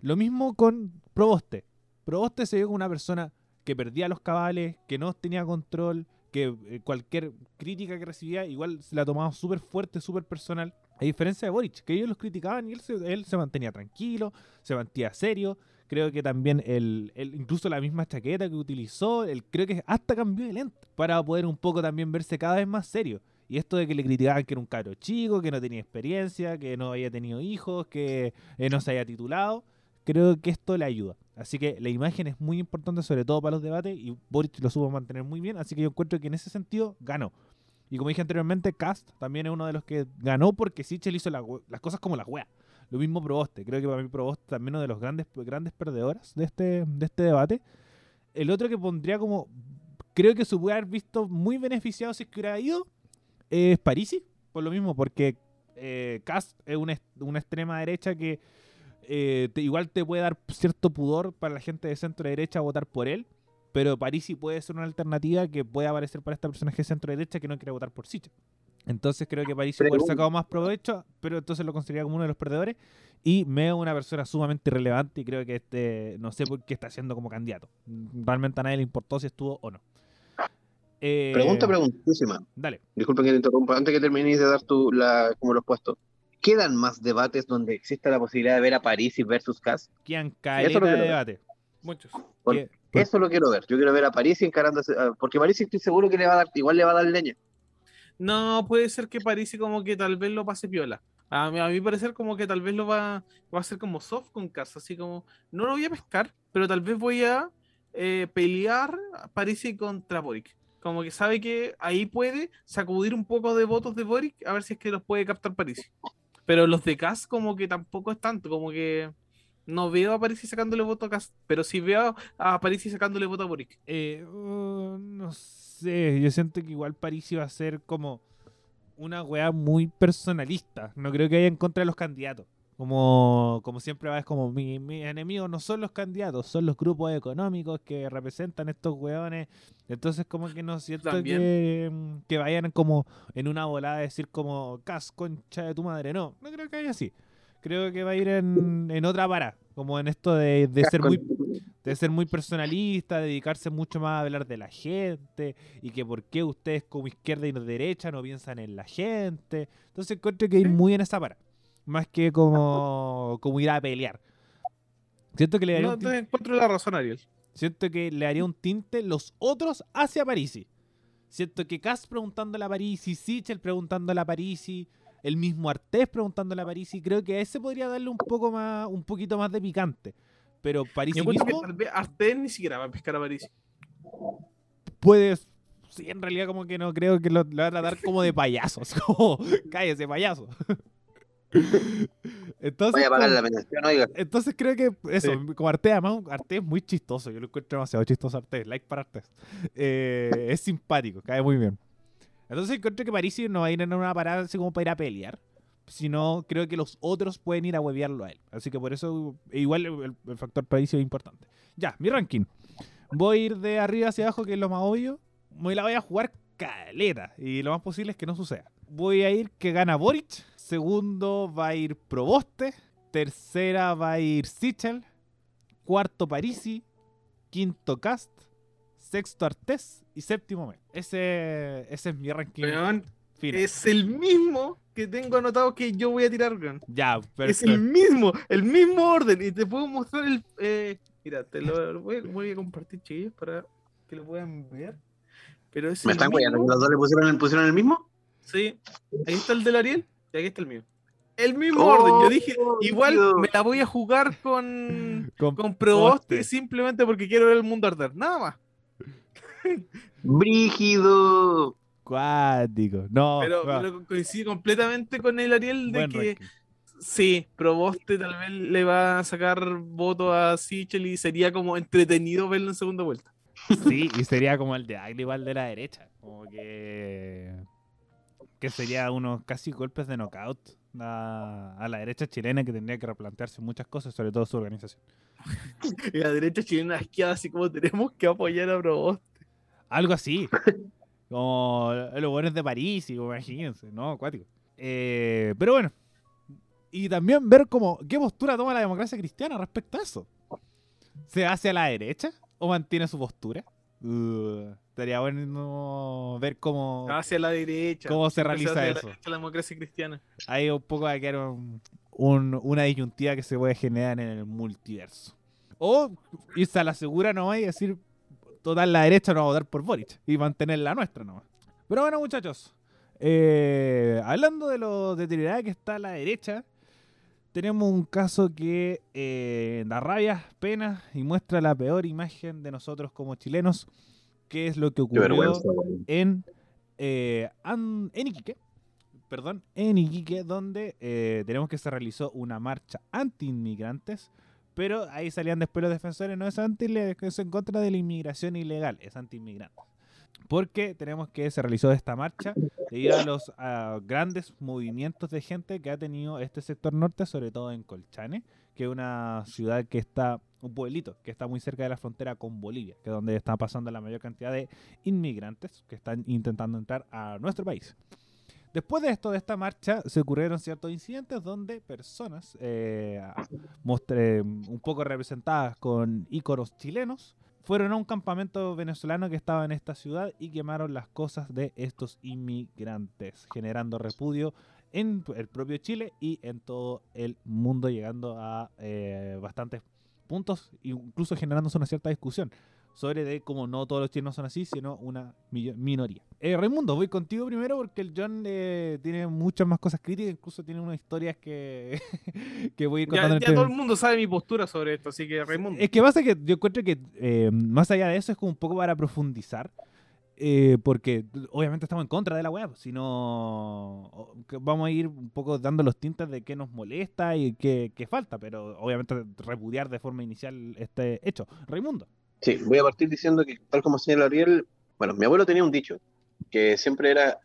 Lo mismo con Proboste. Proboste se vio como una persona que perdía los cabales, que no tenía control, que eh, cualquier crítica que recibía igual se la tomaba súper fuerte, súper personal. A diferencia de Boric, que ellos los criticaban y él se, él se mantenía tranquilo, se mantenía serio. Creo que también el, el- incluso la misma chaqueta que utilizó, él creo que hasta cambió de lente para poder un poco también verse cada vez más serio. Y esto de que le criticaban que era un caro chico, que no tenía experiencia, que no había tenido hijos, que eh, no se había titulado, creo que esto le ayuda. Así que la imagen es muy importante, sobre todo para los debates, y Boric lo supo mantener muy bien, así que yo encuentro que en ese sentido ganó. Y como dije anteriormente, Cast también es uno de los que ganó porque Sichel hizo la las cosas como las weas. Lo mismo Proboste. Creo que para mí Proboste también uno de los grandes, grandes perdedores de este, de este debate. El otro que pondría como. Creo que se puede haber visto muy beneficiado si es que hubiera ido. Es Parisi. Por lo mismo, porque eh, Cast es una, una extrema derecha que eh, te- igual te puede dar cierto pudor para la gente de centro derecha votar por él. Pero Parisi puede ser una alternativa que puede aparecer para esta personaje de centro derecha que no quiere votar por Sichel. Entonces creo que Parisi puede haber sacado más provecho, pero entonces lo consideraría como uno de los perdedores. Y me es una persona sumamente irrelevante y creo que este no sé por qué está siendo como candidato. Realmente a nadie le importó si estuvo o no. Eh, Pregunta preguntísima. Dale. Disculpen que te interrumpa. Antes que termines de dar tu, la, como los puestos. ¿Quedan más debates donde exista la posibilidad de ver a París versus Cas? Quedan Eso caleta lo de debate. Muchos. Eso lo quiero ver. Yo quiero ver a París encarándose. ah, Porque París estoy seguro que le va a dar, igual le va a dar leña. No, puede ser que Parisi como que tal vez lo pase piola. A mí, a mí parecer como que tal vez lo va, va a hacer como soft con casa, así como, no lo voy a pescar, pero tal vez voy a eh, pelear a Parisi contra Boric. Como que sabe que ahí puede sacudir un poco de votos de Boric, a ver si es que los puede captar Parisi. Pero los de Cas como que tampoco es tanto, como que no veo a Parisi sacándole voto a Cas, pero sí veo a Parisi sacándole voto a Boric. Eh, uh, no sé, yo siento que igual París iba a ser como una weá muy personalista. No creo que vaya en contra de los candidatos. Como, como siempre va, es como mi- mis enemigos no son los candidatos, son los grupos económicos que representan estos weones. Entonces como que no siento que, mm, que vayan como en una volada a decir como Cas, concha de tu madre. No, no creo que vaya así. Creo que va a ir en, en otra para, como en esto de, de ser muy de ser muy personalista, dedicarse mucho más a hablar de la gente y que por qué ustedes como izquierda y derecha no piensan en la gente. Entonces encuentro que ir muy en esa para, más que como, como ir a pelear. Siento que le daría No un te tinte, encuentro la razón, Ariel. siento que le haría un tinte los otros hacia Parisi. Siento que Cass preguntándole a Parisi, Sichel preguntándole a Parisi, el mismo Artés preguntándole a Parisi, creo que a ese podría darle un poco más, un poquito más de picante. Pero Parisi mismo Artés ni siquiera va a pescar a Parisi. puedes. Sí, en realidad, como que no creo que lo, lo van a dar como de payasos. Como, cállese, payaso. Entonces, Vaya a pagar la pensión, oiga. entonces creo que eso, Sí. como Arte, además, Arte es muy chistoso. Yo lo encuentro demasiado chistoso, Arte. Like para Arte. Eh, es simpático, cae muy bien. Entonces encuentro que Parisi no va a ir en una parada así como para ir a pelear. Sino creo que los otros pueden ir a huevearlo a él. Así que por eso, igual el, el factor Parisi es importante. Ya, mi ranking. Voy a ir de arriba hacia abajo, que es lo más obvio. Me la voy a jugar caleta. Y lo más posible es que no suceda. Voy a ir que gana Boric. Segundo va a ir Proboste. Tercera va a ir Sichel. Cuarto Parisi. Quinto Cast. Sexto Artés. Y séptimo Me. Ese, ese es mi ranking es el mismo que tengo anotado que yo voy a tirar, weón. Ya, Es el mismo, el mismo orden. Y te puedo mostrar el. eh, mira, te lo, lo voy, voy a compartir, chiquillos, para que lo puedan ver. Pero es ¿Me están guayando? ¿Los dos le pusieron, el- pusieron el mismo? Sí, ahí está el del Ariel y aquí está el mío. El mismo Oh, orden. Yo dije, igual Dios. me la voy a jugar con, Con con Proboste simplemente porque quiero ver el mundo arder. Nada más. ¡Brígido! Cuático. No, Pero, va, pero coincide completamente con el Ariel de buen que ranking. sí, Proboste tal vez le va a sacar voto a Sichel y sería como entretenido verlo en segunda vuelta. Sí, y sería como el de Agli igual de la derecha. Como que. Que sería unos casi golpes de knockout a, a la derecha chilena que tendría que replantearse muchas cosas, sobre todo su organización. Y la derecha chilena asqueada, así como tenemos que apoyar a Proboste. Algo así. Como los buenos de París, imagínense, ¿no? Acuático. Eh, pero bueno. Y también ver como qué postura toma la democracia cristiana respecto a eso. ¿Se hace a la derecha o mantiene su postura? Uh, estaría bueno ver cómo, Hacia la derecha. cómo se realiza hacia la eso. derecha la democracia cristiana. Ahí un poco va a quedar un- un- una disyuntiva que se puede generar en el multiverso. O irse a la segura nomás y decir, total, la derecha no va a votar por Boric y mantener la nuestra nomás. Pero bueno, muchachos, eh, hablando de lo deteriorada que está la derecha, tenemos un caso que eh, da rabia, pena y muestra la peor imagen de nosotros como chilenos, que es lo que Qué ocurrió en, eh, An- en Iquique, perdón, en Iquique, donde eh, tenemos que se realizó una marcha anti-inmigrantes, pero ahí salían después los defensores, no es anti es en contra de la inmigración ilegal, es anti-inmigrante. Porque tenemos que se realizó esta marcha debido a los grandes movimientos de gente que ha tenido este sector norte, sobre todo en Colchane, que es una ciudad que está, un pueblito, que está muy cerca de la frontera con Bolivia, que es donde está pasando la mayor cantidad de inmigrantes que están intentando entrar a nuestro país. Después de esto, de esta marcha, se ocurrieron ciertos incidentes donde personas eh, mostre- un poco representadas con íconos chilenos fueron a un campamento venezolano que estaba en esta ciudad y quemaron las cosas de estos inmigrantes, generando repudio en el propio Chile y en todo el mundo, llegando a eh, bastantes puntos, incluso generándose una cierta discusión sobre de cómo no todos los chilenos son así, sino una minoría. Eh, Raimundo, voy contigo primero porque el John eh, tiene muchas más cosas críticas, incluso tiene unas historias que, que voy a ir Ya, contando ya entre- todo el mundo sabe mi postura sobre esto, así que Raimundo. es que pasa que yo encuentro que eh, más allá de eso es como un poco para profundizar. Eh, porque obviamente estamos en contra de la web, sino o- que vamos a ir un poco dando los tintes de qué nos molesta y qué, qué falta, pero obviamente repudiar de forma inicial este hecho. Raimundo. Sí, voy a partir diciendo que, tal como señala Ariel, bueno, mi abuelo tenía un dicho, que siempre era,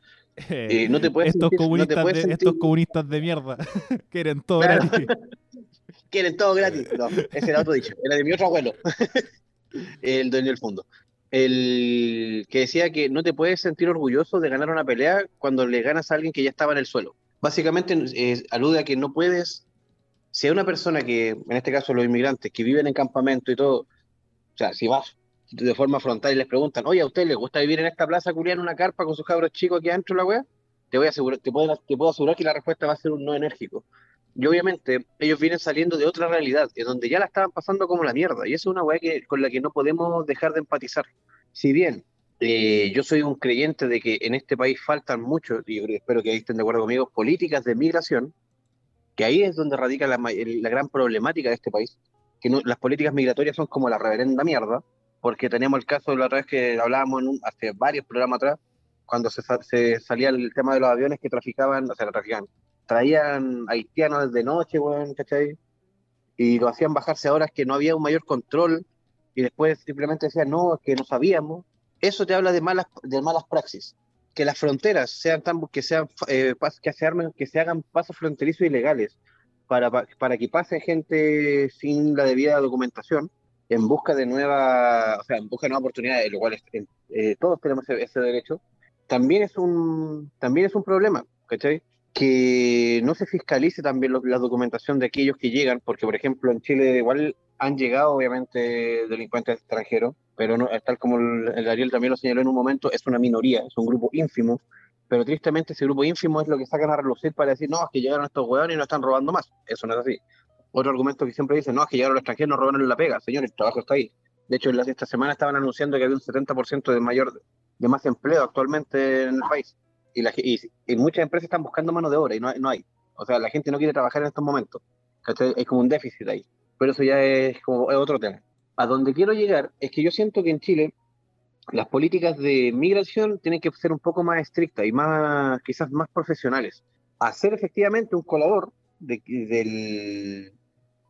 eh, no te puedes estos, sentir- no te comunistas puedes de, estos sentir- comunistas de mierda quieren todo Claro. gratis. quieren todo gratis. No, ese era otro dicho, era de mi otro abuelo, el dueño del fondo. El que decía que no te puedes sentir orgulloso de ganar una pelea cuando le ganas a alguien que ya estaba en el suelo. Básicamente eh, alude a que no puedes, si hay una persona que, en este caso los inmigrantes, que viven en campamento y todo, o sea, si vas de forma frontal y les preguntan, oye, ¿a usted le gusta vivir en esta plaza culiar en una carpa con sus cabros chicos aquí adentro de la wea? Te voy a asegurar, te puedo, te puedo asegurar que la respuesta va a ser un no enérgico. Y obviamente ellos vienen saliendo de otra realidad, en donde ya la estaban pasando como la mierda, y eso es una weá que, con la que no podemos dejar de empatizar. Si bien eh, yo soy un creyente de que en este país faltan mucho, y espero que ahí estén de acuerdo conmigo, políticas de migración, que ahí es donde radica la, gran problemática de este país, que las políticas migratorias son como la reverenda mierda, porque tenemos el caso de la otra vez que hablábamos hace varios programas atrás, cuando se, sa- se salía el tema de los aviones que traficaban, o sea, traficaban, traían haitianos de noche, weón, ¿cachai? Y lo hacían bajarse a horas que no había un mayor control, y después simplemente decían, no, es que no sabíamos. Eso te habla de malas, de malas praxis. Que las fronteras sean tan, que sean, eh, que se armen, que se hagan pasos fronterizos ilegales para, pa- para que pase gente sin la debida documentación en busca de nueva, o sea, en busca de nuevas oportunidades, lo cual es- eh, todos tenemos ese, ese derecho, también es un, también es un problema, ¿cachai? Que no se fiscalice también la documentación de aquellos que llegan, porque por ejemplo en Chile igual han llegado obviamente delincuentes extranjeros, pero no, tal como el, el Ariel también lo señaló en un momento, es una minoría, es un grupo ínfimo, pero tristemente ese grupo ínfimo es lo que sacan a relucir para decir, no, es que llegaron estos hueones y no están robando más. Eso no es así. Otro argumento que siempre dicen, no, es que llegaron los extranjeros, no robaron la pega. Señores, el trabajo está ahí. De hecho, esta semana estaban anunciando que había un 70% de mayor de más empleo actualmente en el país. Y, la, y, y muchas empresas están buscando mano de obra y no, no hay. O sea, la gente no quiere trabajar en estos momentos. ¿cachai? Hay como un déficit ahí. Pero eso ya es como es otro tema. A donde quiero llegar es que yo siento que en Chile las políticas de migración tienen que ser un poco más estrictas y más, quizás más profesionales. Hacer efectivamente un colador de, del,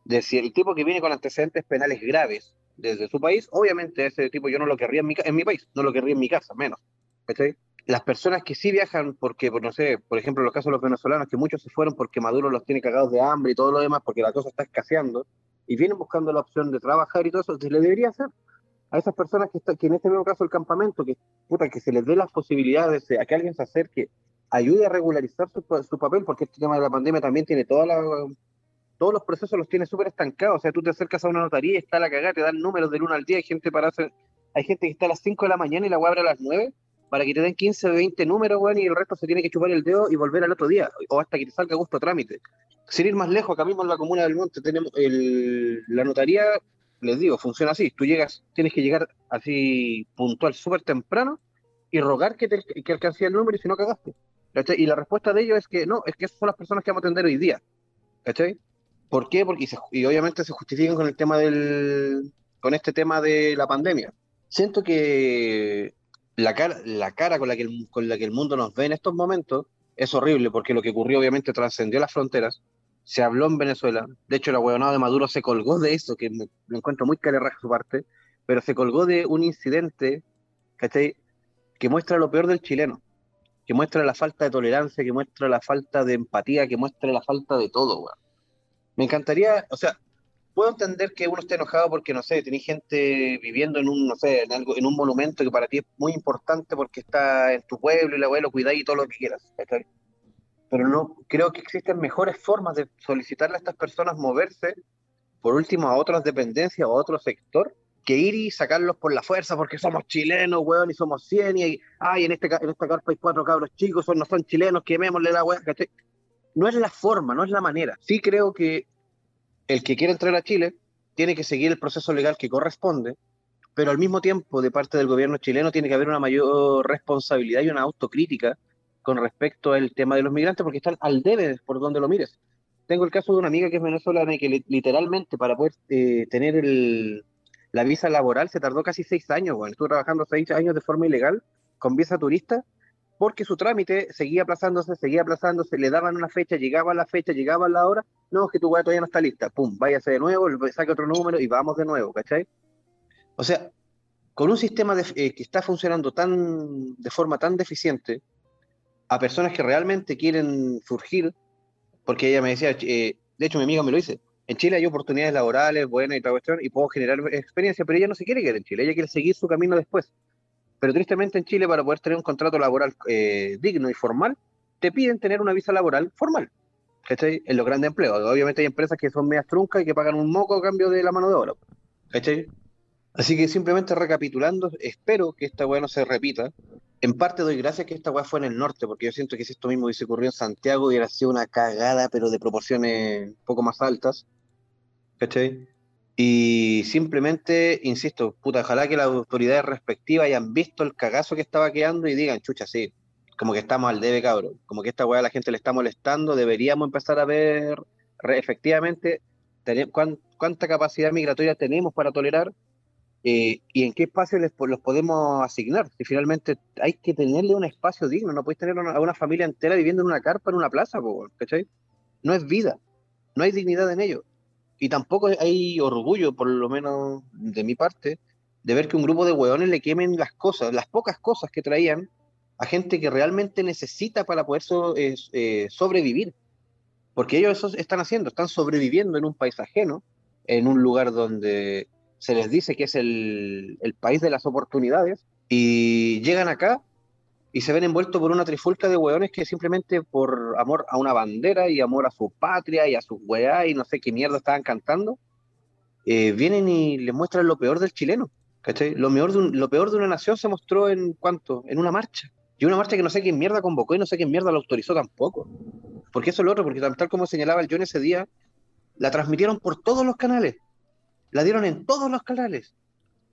de si el tipo que viene con antecedentes penales graves desde su país, obviamente ese tipo yo no lo querría en mi, en mi país, no lo querría en mi casa, menos. ¿cachai? Las personas que sí viajan porque, por, no sé, por ejemplo, los casos de los venezolanos, que muchos se fueron porque Maduro los tiene cagados de hambre y todo lo demás, porque la cosa está escaseando, y vienen buscando la opción de trabajar y todo eso, se le debería hacer a esas personas que, está, que en este mismo caso el campamento, que, puta, que se les dé las posibilidades de, a que alguien se acerque, ayude a regularizar su, su papel, porque este tema de la pandemia también tiene toda la, todos los procesos los tiene súper estancados. O sea, tú te acercas a una notaría está la cagada, te dan números del 1 al día, hay gente para hacer, hay gente que está a las 5 de la mañana y la abre a las 9 para que te den 15 o 20 números, weón, y el resto se tiene que chupar el dedo y volver al otro día, o hasta que te salga gusto trámite. Sin ir más lejos, acá mismo en la comuna del Monte tenemos la notaría, les digo, funciona así. Tú llegas, tienes que llegar así puntual, súper temprano, y rogar que, te, que alcance el número y si no cagaste. Y la respuesta de ellos es que no, es que esas son las personas que vamos a atender hoy día. ¿Cachai? ¿Por qué? Porque y obviamente se justifican con el tema del, con este tema de la pandemia. Siento que la cara, la cara con la que el, con la que el mundo nos ve en estos momentos es horrible, porque lo que ocurrió obviamente trascendió las fronteras, se habló en Venezuela, de hecho la huevonada de Maduro se colgó de eso, que me, lo encuentro muy calerraje su parte, pero se colgó de un incidente. Que muestra lo peor del chileno, que muestra la falta de tolerancia, que muestra la falta de empatía, que muestra la falta de todo. Me encantaría, o sea, puedo entender que uno esté enojado porque, no sé, tenés gente viviendo en un, no sé, en algo, en un monumento que para ti es muy importante porque está en tu pueblo y la abuelo cuidáis y todo lo que quieras. Pero no, creo que existen mejores formas de solicitarle a estas personas moverse, por último, a otras dependencias o a otro sector, que ir y sacarlos por la fuerza porque somos chilenos, weón, y somos 100 y, ay, en, este, en esta carpa hay cuatro cabros chicos, son, no son chilenos, quemémosle la weá, ¿cachai? No es la forma, no es la manera. Sí creo que el que quiere entrar a Chile tiene que seguir el proceso legal que corresponde, pero al mismo tiempo de parte del gobierno chileno tiene que haber una mayor responsabilidad y una autocrítica con respecto al tema de los migrantes porque están al debe por donde lo mires. Tengo el caso de una amiga que es venezolana y que li- literalmente para poder eh, tener la visa laboral se tardó casi seis años, bueno, estuvo trabajando seis años de forma ilegal con visa turista porque su trámite seguía aplazándose, seguía aplazándose, le daban una fecha, llegaba la fecha, llegaba la hora, no, es que tu weá todavía no está lista, pum, váyase de nuevo, saque otro número y vamos de nuevo, ¿cachai? O sea, con un sistema de- eh, que está funcionando tan, de forma tan deficiente, a personas que realmente quieren surgir, porque ella me decía, eh, de hecho mi amiga me lo dice, en Chile hay oportunidades laborales buenas y toda cuestión, y puedo generar experiencia, pero ella no se quiere quedar en Chile, ella quiere seguir su camino después. Pero tristemente en Chile, para poder tener un contrato laboral eh, digno y formal, te piden tener una visa laboral formal. ¿Cachai? En los grandes empleos. Obviamente hay empresas que son medias truncas y que pagan un moco a cambio de la mano de obra. ¿Cachai? Así que simplemente recapitulando, espero que esta weá no se repita. En parte doy gracias que esta weá fue en el norte, porque yo siento que si esto mismo hubiese ocurrido en Santiago hubiera sido una cagada, pero de proporciones un poco más altas. ¿Cachai? Y simplemente, insisto, puta, ojalá que las autoridades respectivas hayan visto el cagazo que estaba quedando y digan, chucha, sí, como que estamos al debe, cabrón, como que esta weá a la gente le está molestando, deberíamos empezar a ver efectivamente cuánta capacidad migratoria tenemos para tolerar eh, y en qué espacio les, los podemos asignar. Si finalmente hay que tenerle un espacio digno, no podéis tener a una familia entera viviendo en una carpa en una plaza, ¿cachai? No es vida, no hay dignidad en ello. Y tampoco hay orgullo, por lo menos de mi parte, de ver que un grupo de hueones le quemen las cosas, las pocas cosas que traían a gente que realmente necesita para poder eh, sobrevivir. Porque ellos eso están haciendo, están sobreviviendo en un país ajeno, en un lugar donde se les dice que es el, el país de las oportunidades, y llegan acá y se ven envueltos por una trifulca de hueones que simplemente por amor a una bandera y amor a su patria y a sus weá y no sé qué mierda estaban cantando, eh, vienen y les muestran lo peor del chileno. ¿cachai? Lo, peor de lo peor de una nación se mostró en cuánto? En una marcha. Y una marcha que no sé quién mierda convocó y no sé quién mierda la autorizó tampoco. Porque eso es lo otro, porque tal como señalaba el John ese día, la transmitieron por todos los canales. La dieron en todos los canales.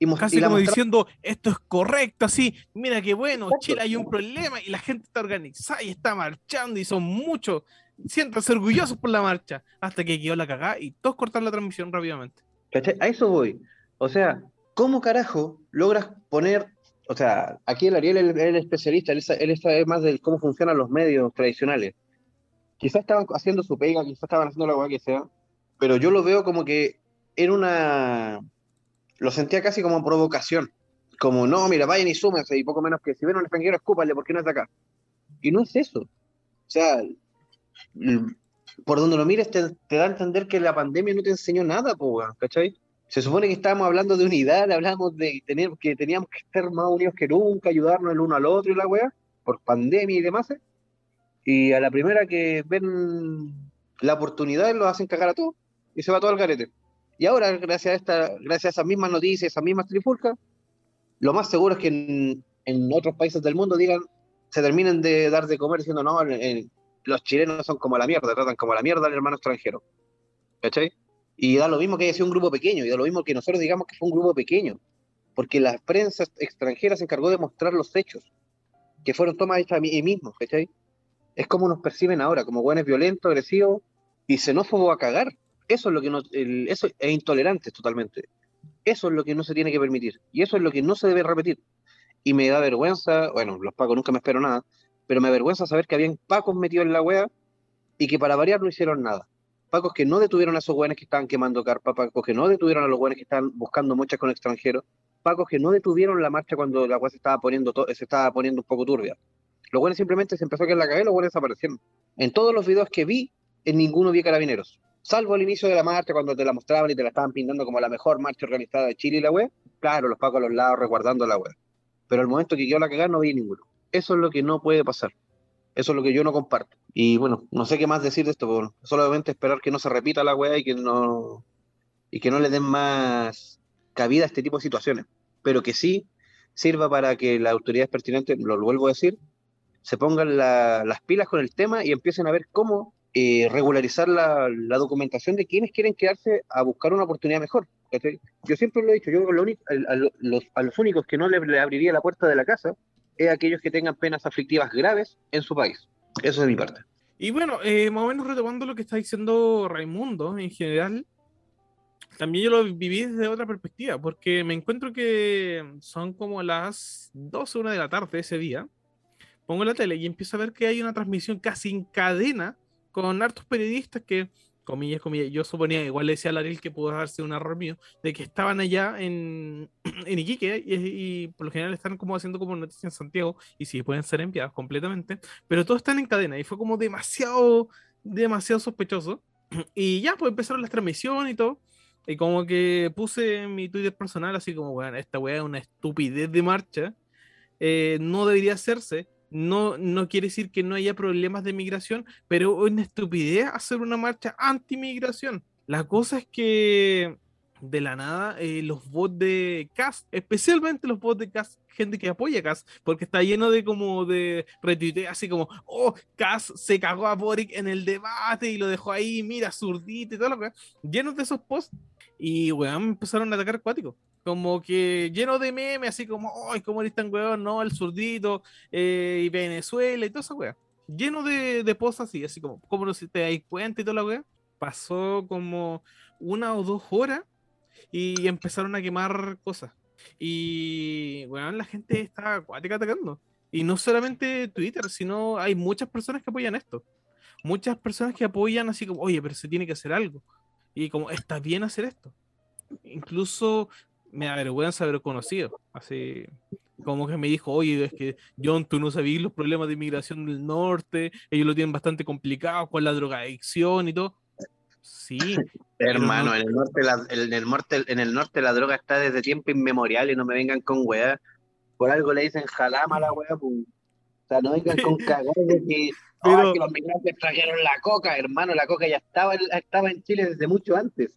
Y, Casi y como diciendo, esto es correcto, así, mira qué bueno, Exacto. Chile hay un problema y la gente está organizada y está marchando y son muchos. Siéntanse orgullosos por la marcha. Hasta que quedó la cagada y todos cortaron la transmisión rápidamente. ¿Cachai? A eso voy. O sea, ¿cómo carajo logras poner, o sea, aquí el Ariel es el, especialista, él, él sabe más de cómo funcionan los medios tradicionales. Quizás estaban haciendo su pega, quizás estaban haciendo la hueá que sea, pero yo lo veo como que era una, lo sentía casi como provocación. Como, no, mira, vayan y súmense, y poco menos que si ven a un extranjero, escúpale, porque no es de acá. Y no es eso. O sea, por donde lo mires, te, te da a entender que la pandemia no te enseñó nada, po, ¿cachai? Se supone que estábamos hablando de unidad, hablamos de tener, que teníamos que estar más unidos que nunca, ayudarnos el uno al otro y la weá, por pandemia y demás. Y a la primera que ven la oportunidad, lo hacen cagar a todos. y se va todo al garete. Y ahora, gracias a, esta, gracias a esas mismas noticias, esas mismas trifulcas, lo más seguro es que en, otros países del mundo digan, se terminen de dar de comer diciendo, no, los chilenos son como la mierda, tratan como la mierda al hermano extranjero. ¿Cachai? Y da lo mismo que haya sido un grupo pequeño, y da lo mismo que nosotros digamos que fue un grupo pequeño, porque la prensa extranjera se encargó de mostrar los hechos, que fueron tomas hechas ahí mismos, ¿cachai? Es como nos perciben ahora, como buenos violentos, agresivos y xenófobos a cagar. Eso es lo que no, eso es intolerante totalmente. Eso es lo que no se tiene que permitir. Y eso es lo que no se debe repetir. Y me da vergüenza, bueno, los pacos nunca me espero nada, pero me avergüenza saber que habían pacos metidos en la wea y que para variar no hicieron nada. Pacos que no detuvieron a esos weones que estaban quemando carpa, pacos que no detuvieron a los weones que estaban buscando mochas con extranjeros, pacos que no detuvieron la marcha cuando la wea se estaba poniendo, se estaba poniendo un poco turbia. Los weones simplemente se empezó a quedar la cabeza y los weones desaparecieron. En todos los videos que vi, en ninguno vi carabineros. Salvo al inicio de la marcha, cuando te la mostraban y te la estaban pintando como la mejor marcha organizada de Chile y la web. Claro, los pacos a los lados resguardando la web. Pero al momento que quedó la cagada no vi ninguno. Eso es lo que no puede pasar. Eso es lo que yo no comparto. Y bueno, no sé qué más decir de esto, pero bueno, solamente esperar que no se repita la weá y que no y que no le den más cabida a este tipo de situaciones. Pero que sí sirva para que las autoridades pertinentes, lo vuelvo a decir, se pongan la- las pilas con el tema y empiecen a ver cómo eh, regularizar la, documentación de quienes quieren quedarse a buscar una oportunidad mejor. Yo siempre lo he dicho, yo lo único- a, a los, a los únicos que no le, le abriría la puerta de la casa es aquellos que tengan penas aflictivas graves en su país. Eso es de mi parte. Y bueno, eh, más o menos retomando lo que está diciendo Raimundo en general, también yo lo viví desde otra perspectiva, porque me encuentro que son como las 12, 1 de la tarde ese día. Pongo la tele y empiezo a ver que hay una transmisión casi en cadena con hartos periodistas que, comillas, comillas, yo suponía, igual le decía a Laril que pudo darse un error mío, de que estaban allá en, en Iquique y, por lo general están como haciendo como noticias en Santiago y sí pueden ser enviados completamente, pero todos están en cadena y fue como demasiado, demasiado sospechoso. Y ya, pues empezaron las transmisiones y todo. Y como que puse en mi Twitter personal así como, bueno, esta weá es una estupidez de marcha. eh, no debería hacerse. No, no quiere decir que no haya problemas de migración, pero es una estupidez hacer una marcha anti-migración. La cosa es que de la nada eh, los bots de Cast, especialmente los bots de Cast, gente que apoya a Cast, porque está lleno de como de retuite, así como, oh, Cast se cagó a Boric en el debate y lo dejó ahí, mira, zurdito y todo lo que llenos de esos posts. Y weón, empezaron a atacar acuáticos. Como que lleno de memes, así como, ¡ay, cómo eres tan weón! No, el zurdito, eh, y Venezuela y toda esa weá. Lleno de, de posts así, así como, ¿cómo no te dais cuenta y toda la weá? Pasó como una o dos horas y empezaron a quemar cosas. Y, weón, la gente está acuática atacando. Y no solamente Twitter, sino hay muchas personas que apoyan esto. Muchas personas que apoyan así como, oye, pero se tiene que hacer algo. Y como, está bien hacer esto. Incluso me da vergüenza haber conocido. Así como que me dijo, oye, es que John, tú no sabías los problemas de inmigración del norte, ellos lo tienen bastante complicado con la drogadicción y todo. Sí, Hermano, no- en el norte la, en el norte, en el norte la droga está desde tiempo inmemorial y no me vengan con weá. Por algo le dicen jalama a la weá, pues. O sea, no vengan con cagar de que, Pero- "Ay, que los migrantes trajeron la coca, hermano, la coca ya estaba, estaba en Chile desde mucho antes.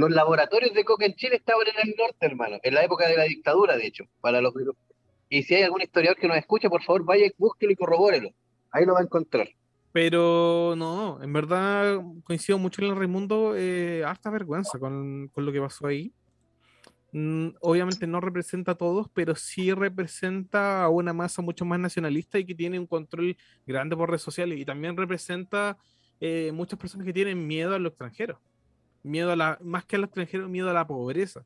Los laboratorios de coca en Chile estaban en el norte, hermano, en la época de la dictadura, de hecho, para los Y si hay algún historiador que nos escucha, por favor, vaya búsquelo y corrobórelo. Ahí lo va a encontrar. Pero no, en verdad coincido mucho en el Raimundo, eh, harta vergüenza con, con lo que pasó ahí. Mm, obviamente no representa a todos, pero sí representa a una masa mucho más nacionalista y que tiene un control grande por redes sociales. Y también representa eh, muchas personas que tienen miedo a lo extranjero. Miedo a la, más que al extranjero, miedo a la pobreza.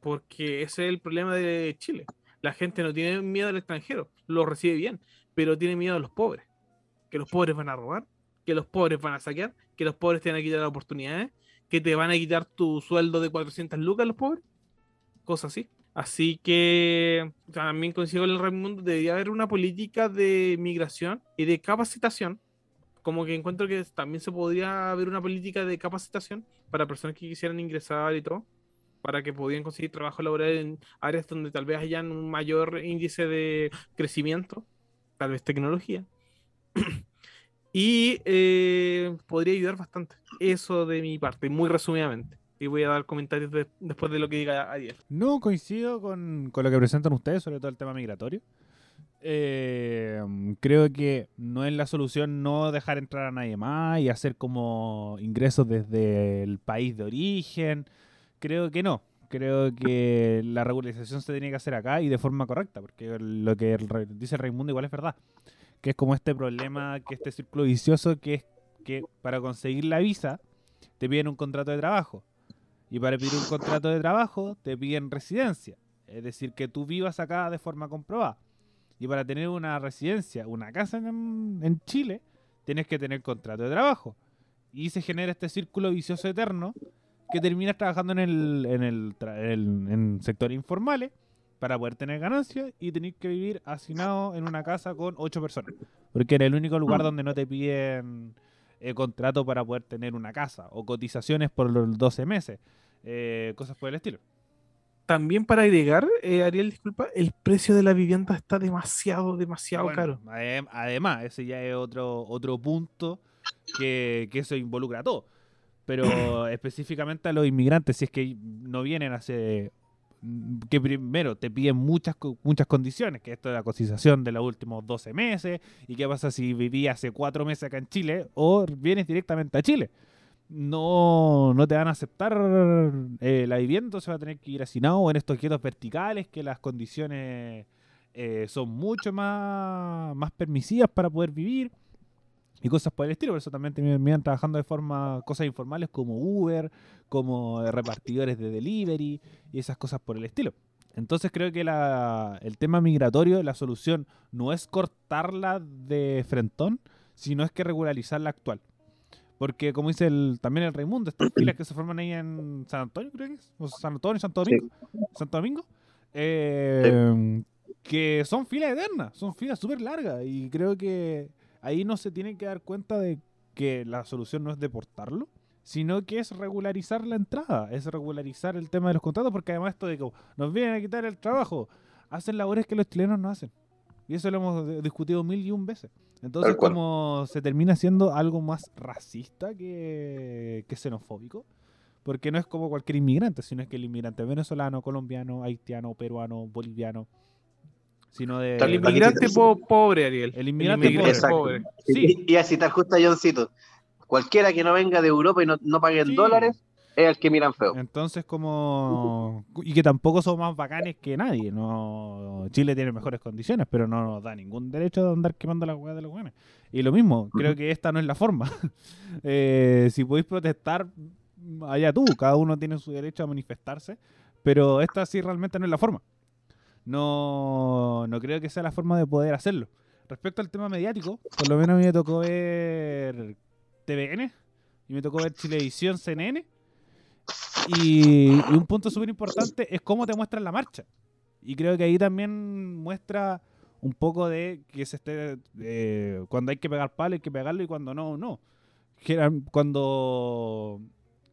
Porque ese es el problema de Chile. La gente no tiene miedo al extranjero, lo recibe bien, pero tiene miedo a los pobres que los pobres van a robar, que los pobres van a saquear, que los pobres te van a quitar oportunidades, que te van a quitar tu sueldo de 400 lucas los pobres, cosas así. Así que también consigo el Raimundo, debería haber una política de migración y de capacitación. Como que encuentro que también se podría haber una política de capacitación para personas que quisieran ingresar y todo, para que pudieran conseguir trabajo laboral en áreas donde tal vez hayan un mayor índice de crecimiento, tal vez tecnología. Y eh, podría ayudar bastante. Eso de mi parte, muy resumidamente. Y voy a dar comentarios de- después de lo que diga Ariel. No coincido con, con lo que presentan ustedes, sobre todo el tema migratorio. Eh, creo que no es la solución no dejar entrar a nadie más y hacer como ingresos desde el país de origen. Creo que no. Creo que la regularización se tiene que hacer acá y de forma correcta, porque lo que dice Raimundo igual es verdad. Que es como este problema, que este círculo vicioso, que es que para conseguir la visa te piden un contrato de trabajo. Y para pedir un contrato de trabajo te piden residencia. Es decir, que tú vivas acá de forma comprobada. Y para tener una residencia, una casa en, en Chile, tienes que tener contrato de trabajo. Y se genera este círculo vicioso eterno que terminas trabajando en el, en el, en sectores informales para poder tener ganancias y tener que vivir hacinado en una casa con ocho personas. Porque era el único lugar Mm. donde no te piden eh, contrato para poder tener una casa o cotizaciones por los 12 meses. eh, cosas por el estilo. También para agregar, eh, Ariel, disculpa, el precio de la vivienda está demasiado, demasiado Bueno, caro. adem- Además, ese ya es otro, otro punto que, que eso involucra a todo. Pero específicamente a los inmigrantes, si es que no vienen hace que primero te piden muchas muchas condiciones, que esto de la cotización de los últimos 12 meses, y qué pasa si viví hace cuatro meses acá en Chile, o vienes directamente a Chile. No, no te van a aceptar eh, la vivienda, entonces va a tener que ir hacinado o en estos quietos verticales, que las condiciones eh, son mucho más, más permisivas para poder vivir y cosas por el estilo. Por eso también terminan trabajando de forma, cosas informales como Uber, como eh, repartidores de delivery y esas cosas por el estilo. Entonces creo que la- el tema migratorio, la solución no es cortarla de frentón, sino es que regularizar la actual. Porque como dice el, también el Raimundo, estas filas que se forman ahí en San Antonio, creo que es, o San Antonio, Santo Sí. Domingo, Santo Domingo, eh, que son filas eternas, son filas súper largas y creo que ahí no se tiene que dar cuenta de que la solución no es deportarlo, sino que es regularizar la entrada, es regularizar el tema de los contratos, porque además esto de que nos vienen a quitar el trabajo, hacen labores que los chilenos no hacen. Y eso lo hemos discutido mil y un veces. Entonces, Tal como se termina siendo algo más racista que, que xenofóbico, porque no es como cualquier inmigrante, sino es que el inmigrante venezolano, colombiano, haitiano, peruano, boliviano, sino de... El inmigrante po- pobre, Ariel. El inmigrante inmigrante pobre. pobre. Sí. Y, y a citar justo a Johncito. Cualquiera que no venga de Europa y no, no pague en Sí. dólares es el que miran feo. Entonces, como. Y que tampoco son más bacanes que nadie. no Chile tiene mejores condiciones, pero no nos da ningún derecho de andar quemando las weas de los buenos. Y lo mismo, creo que esta no es la forma. Eh, si podéis protestar, allá tú, cada uno tiene su derecho a manifestarse, pero esta sí realmente no es la forma. No, no creo que sea la forma de poder hacerlo. Respecto al tema mediático, por lo menos a mí me tocó ver TVN y me tocó ver Chilevisión CNN. Y, un punto súper importante es cómo te muestran la marcha. Y creo que ahí también muestra un poco de que se esté. eh, cuando hay que pegar palo, hay que pegarlo y cuando no, no. Cuando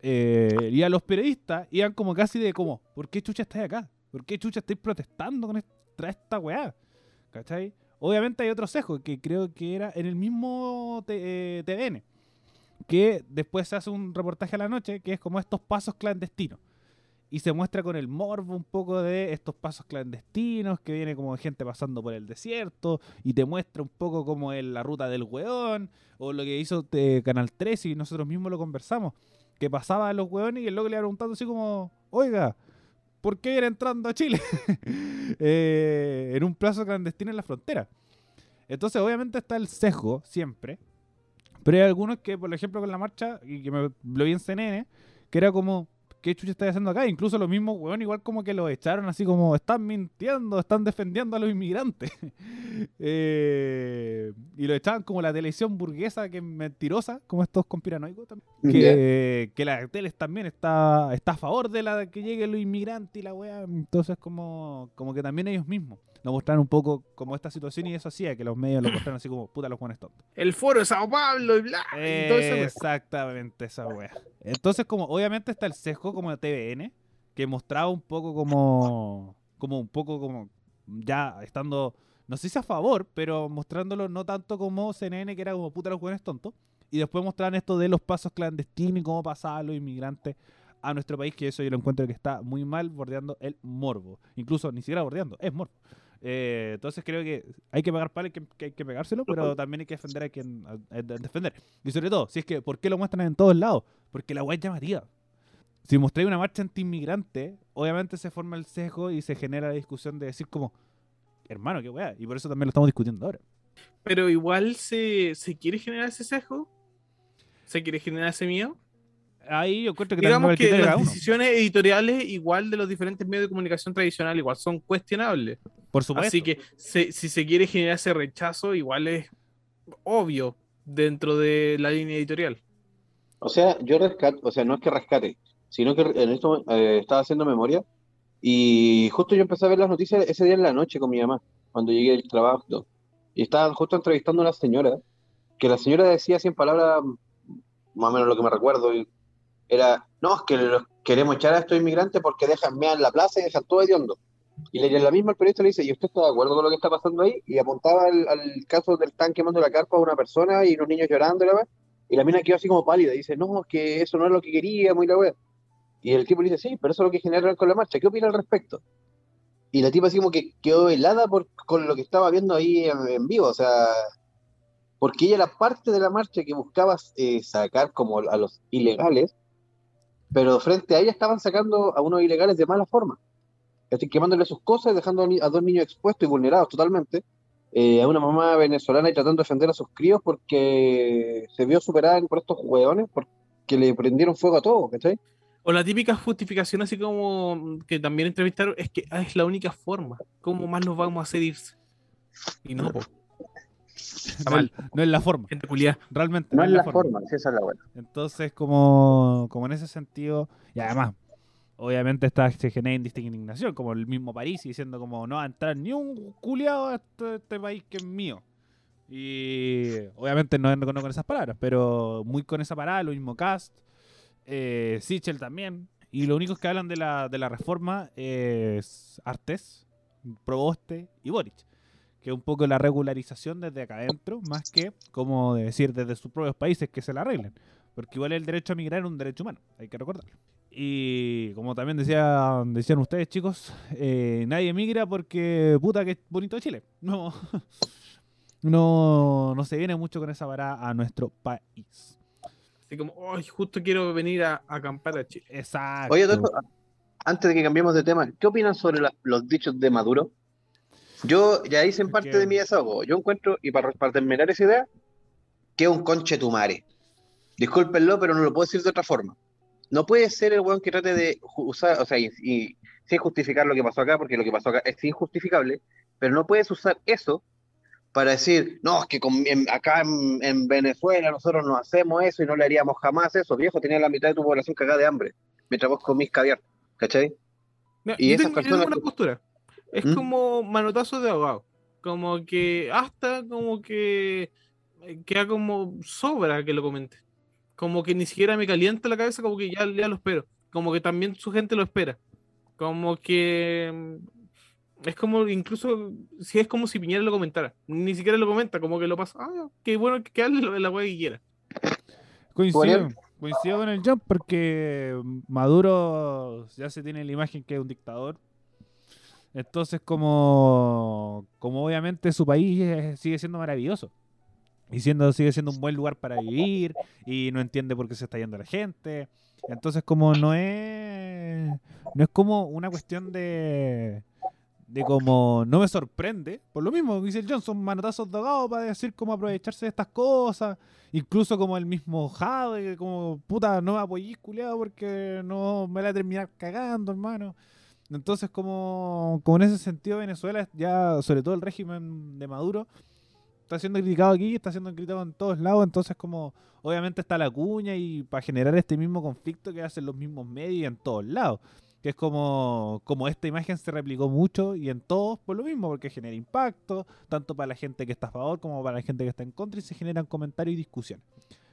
eh, los periodistas, iban como casi de como, ¿por qué chucha estáis acá? ¿Por qué chucha estáis protestando con esta, esta weá? ¿Cachai? Obviamente hay otro sesgo que creo que era en el mismo T- eh, TVN que después se hace un reportaje a la noche que es como estos pasos clandestinos. Y se muestra con el morbo un poco de estos pasos clandestinos, que viene como gente pasando por el desierto, y te muestra un poco como es la ruta del weón, o lo que hizo eh, Canal 13 y nosotros mismos lo conversamos, que pasaba a los weones y el loco le iba preguntando así como, oiga, ¿por qué ir entrando a Chile? Eh, en un plazo clandestino en la frontera. Entonces obviamente está el sesgo siempre, pero hay algunos que, por ejemplo, con la marcha, y que me lo vi en CNN, que era como, ¿qué chucha estáis haciendo acá? Incluso los mismos weón, igual como que lo echaron así como, están mintiendo, están defendiendo a los inmigrantes. Eh, y lo echaban como la televisión burguesa, que es mentirosa, como estos conspiranoicos también. Que, que la teles también está, está a favor de la que lleguen los inmigrantes y la weá. Entonces, como, como que también ellos mismos nos mostraron un poco como esta situación y eso hacía que los medios lo mostraran así como, puta, los buenos tontos. El foro de Sao Paulo y bla. y todo eso, Exactamente esa wea. Entonces, como obviamente está el sesgo como de TVN, que mostraba un poco como, como un poco como ya estando no sé si a favor, pero mostrándolo no tanto como CNN, que era como puta los jóvenes tontos. Y después mostraban esto de los pasos clandestinos y cómo pasaban los inmigrantes a nuestro país, que eso yo lo encuentro que está muy mal, bordeando el morbo. Incluso ni siquiera bordeando, es morbo. Eh, entonces creo que hay que pagar para que, que hay que pegárselo, pero también hay que defender a quien a- a defender. Y sobre todo, si es que, ¿por qué lo muestran en todos lados? Porque la weá es llamativa. Si mostráis una marcha anti-inmigrante, obviamente se forma el sesgo y se genera la discusión de decir como, hermano, qué weá. Y por eso también lo estamos discutiendo ahora. Pero igual se, se quiere generar ese sesgo. Se quiere generar ese miedo. Ahí yo encuentro que Digamos que las decisiones editoriales, igual de los diferentes medios de comunicación tradicional, igual son cuestionables. Por supuesto. Así que se- si se quiere generar ese rechazo, igual es obvio dentro de la línea editorial. O sea, yo rescato, o sea, no es que rescate, sino que en esto eh, estaba haciendo memoria y justo yo empecé a ver las noticias ese día en la noche con mi mamá, cuando llegué del trabajo. Y estaban justo entrevistando a una señora, que la señora decía en palabras, más o menos lo que me recuerdo, era, no, es que los queremos echar a estos inmigrantes porque dejan mear en la plaza y dejan todo hediondo. Y le- la misma el periodista le dice, ¿y usted está de acuerdo con lo que está pasando ahí? Y apuntaba al, caso del tan quemando la carpa a una persona y unos niños llorando y la wea. Y la mina quedó así como pálida y dice, no, es que eso no es lo que queríamos y la wea. Y el tipo le dice, sí, pero eso es lo que generaron con la marcha. ¿Qué opina al respecto? Y la tipa así como que quedó helada por, con lo que estaba viendo ahí en, vivo. O sea, porque ella era parte de la marcha que buscaba eh, sacar como a los ilegales, pero frente a ella estaban sacando a unos ilegales de mala forma. Estoy quemándole sus cosas, dejando a dos niños expuestos y vulnerados totalmente. eh, a una mamá venezolana y tratando de defender a sus críos porque se vio superada por estos hueones porque le prendieron fuego a todo, ¿cachai? O la típica justificación, así como que también entrevistaron, es que ah, es la única forma. ¿Cómo más nos vamos a hacer irse? Y no, po, no, mal. es- no es la forma. gente culiada. Realmente. No es la forma, sí, esa es la buena. Entonces, como, como en ese sentido, y además, obviamente esta se genera indignación, como el mismo París diciendo como no va a entrar ni un culiado a este, este país que es mío. Y obviamente no, no con esas palabras, pero muy con esa parada, lo mismo Cast, eh, Sichel también. Y lo único que hablan de la, de la reforma es Artés, Proboste y Boric. Que es un poco la regularización desde acá adentro, más que, como decir, desde sus propios países que se la arreglen. Porque igual el derecho a migrar es un derecho humano, hay que recordarlo. Y como también decía, decían ustedes, chicos, eh, nadie migra porque puta que bonito Chile. No, no, no se viene mucho con esa parada a nuestro país. Así como, "Ay, justo quiero venir a, a acampar a Chile. Exacto. Oye, esto, antes de que cambiemos de tema, ¿qué opinan sobre la- los dichos de Maduro? Yo ya hice en parte de mi desahogo. Yo encuentro, y para, para terminar esa idea, que es un conche tu madre. Discúlpenlo, pero no lo puedo decir de otra forma. No puede ser el weón que trate de usar, o sea, y, y sin justificar lo que pasó acá, porque lo que pasó acá es injustificable, pero no puedes usar eso para decir, no, es que con- en- acá en, en Venezuela nosotros no hacemos eso y no le haríamos jamás eso. Viejo, tenía la mitad de tu población cagada de hambre, mientras vos comís caviar, ¿cachai? Mira, Y esas tengo, personas una que- postura. Es ¿Mm? como manotazo de ahogado. Como que hasta como que eh, queda como sobra que lo comente. Como que ni siquiera me calienta la cabeza, como que ya, ya lo espero. Como que también su gente lo espera. Como que es como incluso si es como si Piñera lo comentara. Ni siquiera lo comenta, como que lo pasa. Ah, qué bueno que hable lo- la wea que quiera. Coincido, Bueno. coincido con el jump porque Maduro ya se tiene la imagen que es un dictador. Entonces, como, como obviamente su país sigue siendo maravilloso. Y siendo, sigue siendo un buen lugar para vivir. Y no entiende por qué se está yendo la gente. Entonces, como no es. No es como una cuestión de. De como no me sorprende. Por lo mismo, dice el Johnson, manotazos de ahogado para decir cómo aprovecharse de estas cosas. Incluso como el mismo Jade, como puta, no me apoyís, culiado, porque no me la a terminar cagando, hermano. Entonces, como, como en ese sentido, Venezuela, ya, sobre todo el régimen de Maduro, está siendo criticado aquí, está siendo criticado en todos lados. Entonces, como, obviamente está la cuña y para generar este mismo conflicto que hacen los mismos medios en todos lados. Que es como, como esta imagen se replicó mucho y en todos por lo mismo, porque genera impacto, tanto para la gente que está a favor como para la gente que está en contra y se generan comentarios y discusiones.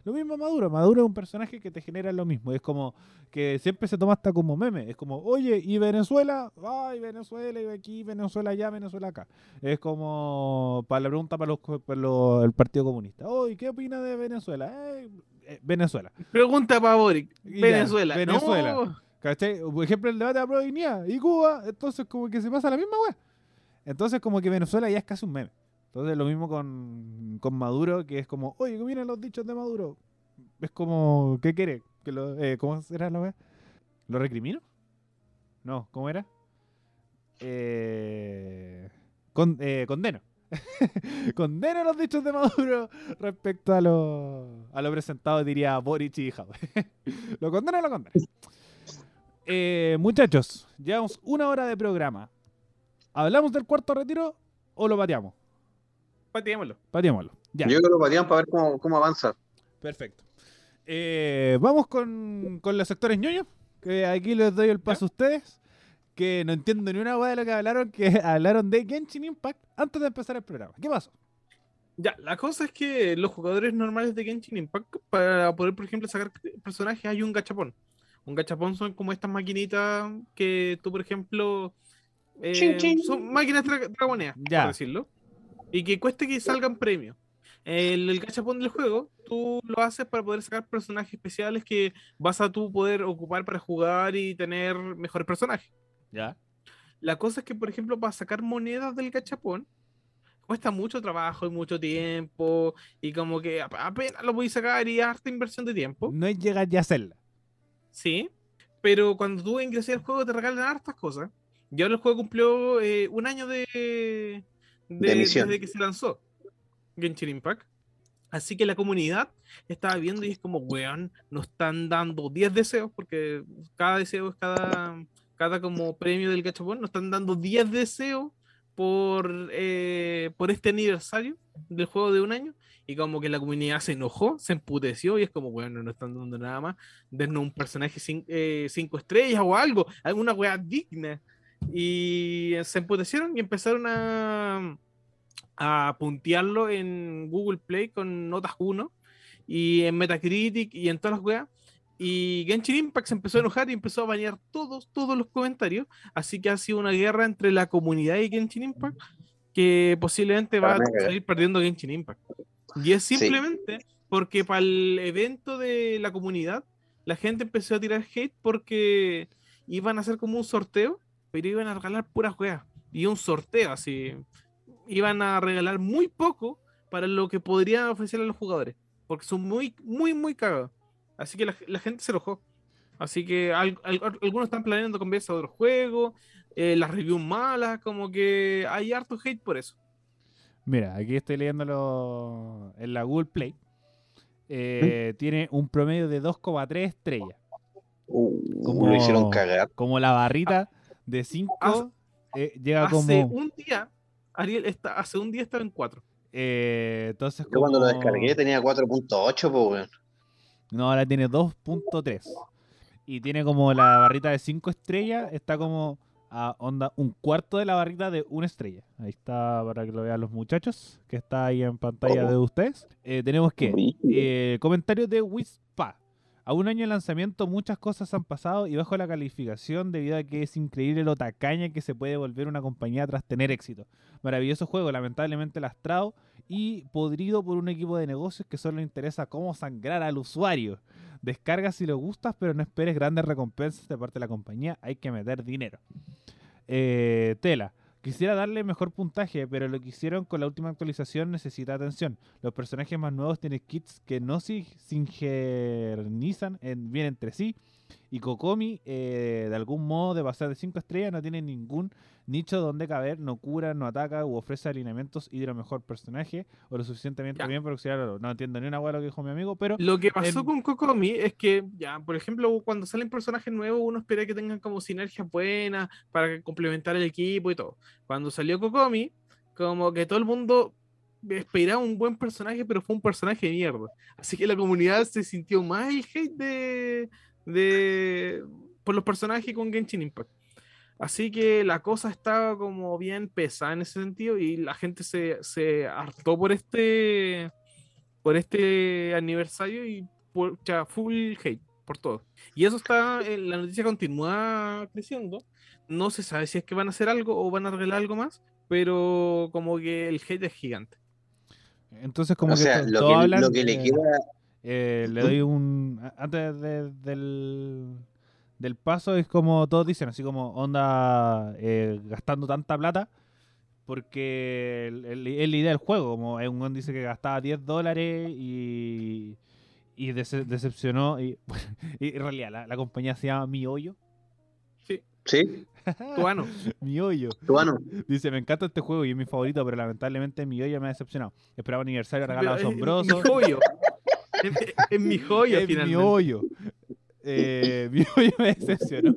Lo mismo Maduro. Maduro es un personaje que te genera lo mismo. Es como que siempre se toma hasta como meme. Es como, oye, ¿y Venezuela? Ay, Venezuela, y aquí, Venezuela allá, Venezuela acá. Es como para la pregunta para, los, para los- el Partido Comunista. Oye, ¿qué opina de Venezuela? Eh, eh, Venezuela. Pregunta para Boric. Ya, Venezuela. Venezuela. No. ¿Cachai? Por ejemplo, el debate de la pro dignidad y Cuba, entonces como que se pasa la misma weá. Entonces como que Venezuela ya es casi un meme. Entonces lo mismo con, con Maduro, que es como, oye, ¿qué vienen los dichos de Maduro? Es como, ¿qué quiere? Que lo, eh, ¿Cómo será la weá? ¿Lo recrimino? No, ¿cómo era? Eh, con, eh, condeno. condeno los dichos de Maduro respecto a lo, a lo presentado, diría Boric y Jadwe. lo condeno, lo condeno. Eh, muchachos, llevamos una hora de programa. ¿Hablamos del cuarto retiro o lo pateamos? Pateémoslo. Pateémoslo. Ya, Yo creo que lo pateamos para ver cómo, cómo avanza. perfecto. Eh, vamos con, con los sectores ñoños, que aquí les doy el paso a ustedes, que no entiendo ni una hueá de lo que hablaron, que hablaron de Genshin Impact antes de empezar el programa. ¿Qué pasó? Ya, la cosa es que los jugadores normales de Genshin Impact, para poder, por ejemplo, sacar personajes, hay un gachapón. Un gachapón son como estas maquinitas que tú, por ejemplo, eh, Chin, chin. son máquinas dra- dragoneas, Ya. por decirlo, y que cueste que salgan premios. El, el gachapón del juego, tú lo haces para poder sacar personajes especiales que vas a tú poder ocupar para jugar y tener mejores personajes. Ya. La cosa es que, por ejemplo, para sacar monedas del gachapón, cuesta mucho trabajo y mucho tiempo, y como que ap- apenas lo voy a sacar y harta inversión de tiempo, No es llegar ya a hacerla. ¿Sí? Pero cuando tú ingresas al juego te regalan hartas cosas. Y ahora el juego cumplió eh, un año de, de, De desde que se lanzó Genshin Impact. Así que la comunidad estaba viendo y es como, weón, nos están dando 10 deseos, porque cada deseo es cada, cada como premio del gachapón, nos están dando 10 deseos por, eh, por este aniversario del juego de un año. Y como que la comunidad se enojó, se emputeció y es como, bueno, no están dando nada más. Dennos un personaje 5 estrellas o algo, alguna weá digna. Y se emputecieron y empezaron a, a puntearlo en Google Play con notas 1 y en Metacritic y en todas las weas. Y Genshin Impact se empezó a enojar y empezó a bañar todos, todos los comentarios. Así que ha sido una guerra entre la comunidad y Genshin Impact que posiblemente va a nada. salir perdiendo Genshin Impact. Y es simplemente porque para el evento de la comunidad la gente empezó a tirar hate porque iban a hacer como un sorteo, pero iban a regalar puras weas. Y un sorteo así. Iban a regalar muy poco para lo que podrían ofrecer a los jugadores. Porque son muy, muy, muy cagados. Así que la, la gente se enojó. Así que al- al- algunos están planeando cambiarse a otro juego. eh, las reviews malas, como que hay harto hate por eso. Mira, aquí estoy leyéndolo en la Google Play. Eh, Tiene un promedio de 2,3 estrellas. Uh, Como- Lo hicieron cagar. Como la barrita de 5 Hace- llega Hace como. un día, Ariel, está, hace un día estaba en 4. eh, entonces, Yo cuando lo descargué tenía 4.8, pues, weón. No, ahora tiene 2.3. Y tiene como la barrita de 5 estrellas, está como a onda un cuarto de la barrita de una estrella. Ahí está para que lo vean los muchachos, que está ahí en pantalla de ustedes. Eh, tenemos que eh, comentarios de Wispa. A un año de lanzamiento muchas cosas han pasado y bajo la calificación debido a que es increíble lo tacaña que se puede volver una compañía tras tener éxito. Maravilloso juego, lamentablemente lastrado y podrido por un equipo de negocios que solo interesa cómo sangrar al usuario. Descarga si lo gustas, pero no esperes grandes recompensas de parte de la compañía, hay que meter dinero. Eh, tela. Quisiera darle mejor puntaje, pero lo que hicieron con la última actualización necesita atención. Los personajes más nuevos tienen kits que no se sincronizan en- bien entre sí. Y Kokomi, eh, de algún modo, de pasar de 5 estrellas, no tiene ningún nicho donde caber, no cura, no ataca u ofrece alineamientos y de lo mejor personaje o lo suficientemente Ya. bien para auxiliarlo. No entiendo ni una hueá lo que dijo mi amigo, pero Lo que pasó En- con Kokomi es que, ya, por ejemplo, cuando salen personajes nuevos, uno espera que tengan como sinergias buenas para complementar el equipo y todo. Cuando salió Kokomi, como que todo el mundo esperaba un buen personaje, pero fue un personaje de mierda. Así que la comunidad se sintió más el hate de, de por los personajes con Genshin Impact. Así que la cosa estaba como bien pesada en ese sentido y la gente se, se hartó por este por este aniversario y por ya, full hate por todo. Y eso está, eh, la noticia continúa creciendo. No se sabe si es que van a hacer algo o van a arreglar algo más, pero como que el hate es gigante. Entonces, como O que sea, lo que, hablan, lo que le queda. eh, le doy un. a- Antes de- del, del paso, es como todos dicen, así como onda eh, gastando tanta plata. Porque el- el- es la idea del juego. Como un weón dice que gastaba 10 dólares y. Y dece- decepcionó. Y, y en realidad, la, la compañía se llama Mi Hoyo. Sí, Tuano. Mi Hoyo. Tuano. Dice: Me encanta este juego y es mi favorito, pero lamentablemente Mi Hoyo me ha decepcionado. Esperaba aniversario, regalo Pero es asombroso. Mi joyo. Es, es mi joya, es mi hoyo. Eh, mi hoyo me decepcionó.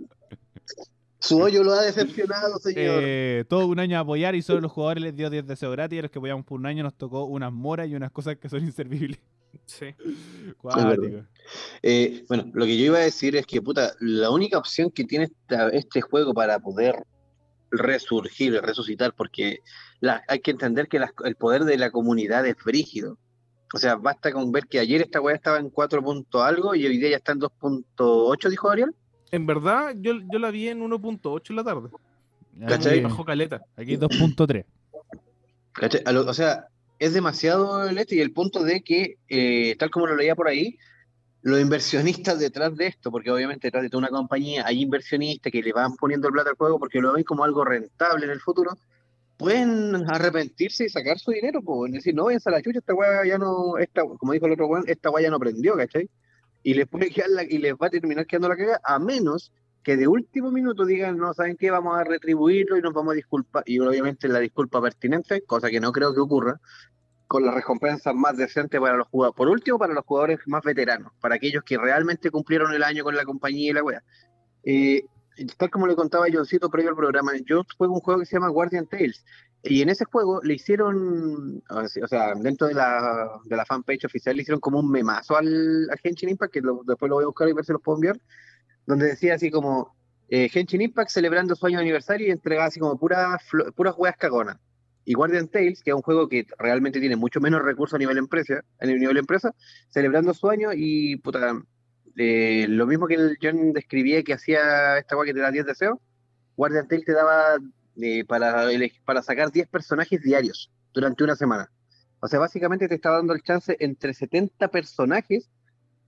Su hoyo lo ha decepcionado, señor. Eh, todo un año a apoyar y solo los jugadores les dio 10 deseos gratis. Y a los que apoyamos por un año nos tocó unas moras y unas cosas que son inservibles. Sí. Eh, bueno, lo que yo iba a decir es que, puta, la única opción que tiene esta- este juego para poder resurgir, resucitar, porque la- hay que entender que el poder de la comunidad es brígido. O sea, basta con ver que ayer esta weá estaba en 4 punto algo y hoy día ya está en 2.8, dijo Ariel. En verdad, yo, yo la vi en 1.8 en la tarde. Bajó caleta. aquí 2.3. ¿Cachai? A lo- o sea, es demasiado el este y el punto de que, eh, tal como lo leía por ahí, los inversionistas detrás de esto, porque obviamente detrás de toda una compañía hay inversionistas que le van poniendo el plata al juego porque lo ven como algo rentable en el futuro, pueden arrepentirse y sacar su dinero, pues, decir, no, váyanse a la chucha, esta weá ya no, esta, como dijo el otro weón, esta weá ya no prendió, ¿cachai? Y les, puede quedar la- y les va a terminar quedando la cagada, a menos que de último minuto digan, no, ¿saben qué? Vamos a retribuirlo y nos vamos a disculpar. Y obviamente la disculpa pertinente, cosa que no creo que ocurra, con las recompensas más decentes para los jugadores. Por último, para los jugadores más veteranos, para aquellos que realmente cumplieron el año con la compañía y la wea. Eh, tal como le contaba Johncito previo al programa, yo juego un juego que se llama Guardian Tales. Y en ese juego le hicieron, o sea, dentro de la, de la fanpage oficial le hicieron como un memazo al, a Genshin Impact, que después lo voy a buscar y ver si los puedo enviar, donde decía así como eh, Genshin Impact celebrando su año aniversario y entregaba así como puras puras weas cagonas. Y Guardian Tales, que es un juego que realmente tiene mucho menos recursos a nivel empresa, a nivel empresa, celebrando su año y puta, eh, lo mismo que el John describía que hacía esta wea que te da 10 deseos, Guardian Tales te daba eh, para, para sacar 10 personajes diarios durante una semana. O sea, básicamente te estaba dando el chance entre 70 personajes.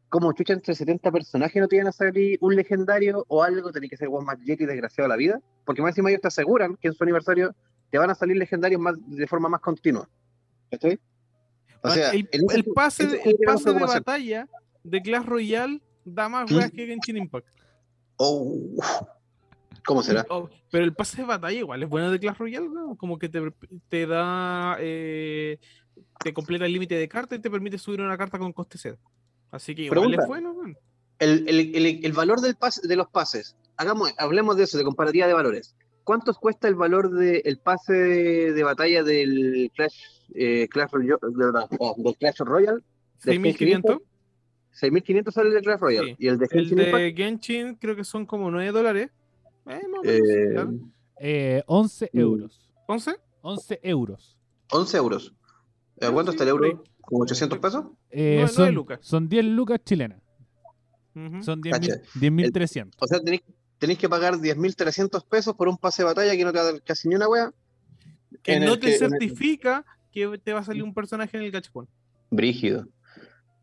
Como chucha, entre 70 personajes no te iban a salir un legendario o algo, tenés que ser One más Jet y desgraciado a la vida. Porque más encima ellos te aseguran que en su aniversario te van a salir legendarios más, de forma más continua. ¿Estoy? O sea, el, pase, el pase de batalla de Clash Royale da más weas que Genshin Impact. Oh, ¿Cómo será? Oh, pero el pase de batalla igual es bueno de Clash Royale, ¿no? Como que te, te da. eh, te completa el límite de cartas y te permite subir una carta con coste cero. Así que igual Pregunta. es bueno. El, el- el- el valor del pase, de los pases, hagamos, hablemos de eso, de comparativa de valores. ¿Cuántos cuesta el valor del pase de batalla del Clash, eh, Clash, Royale, del Clash Royale? ¿De 6500. 6.500 sale el de Clash Royale. Sí. ¿Y el de El Genshin Impact? de Genshin creo que son como 9 dólares. Eh, más menos, Eh, claro. Eh, 11 Mm. euros. ¿11? 11 euros. 11 euros. ¿A Sí, ¿Cuánto sí, está el euro? ¿Como 800 pesos? Eh, nueve son, lucas. son 10 lucas chilenas. Ujú. Son 10.000 Cacha. 10.300. O sea, tenéis, tenéis que pagar 10.300 pesos por un pase de batalla que no te va a dar casi ni una wea. que no el te que- en el- certifica que te va a salir un personaje en el gachapón. Brígido.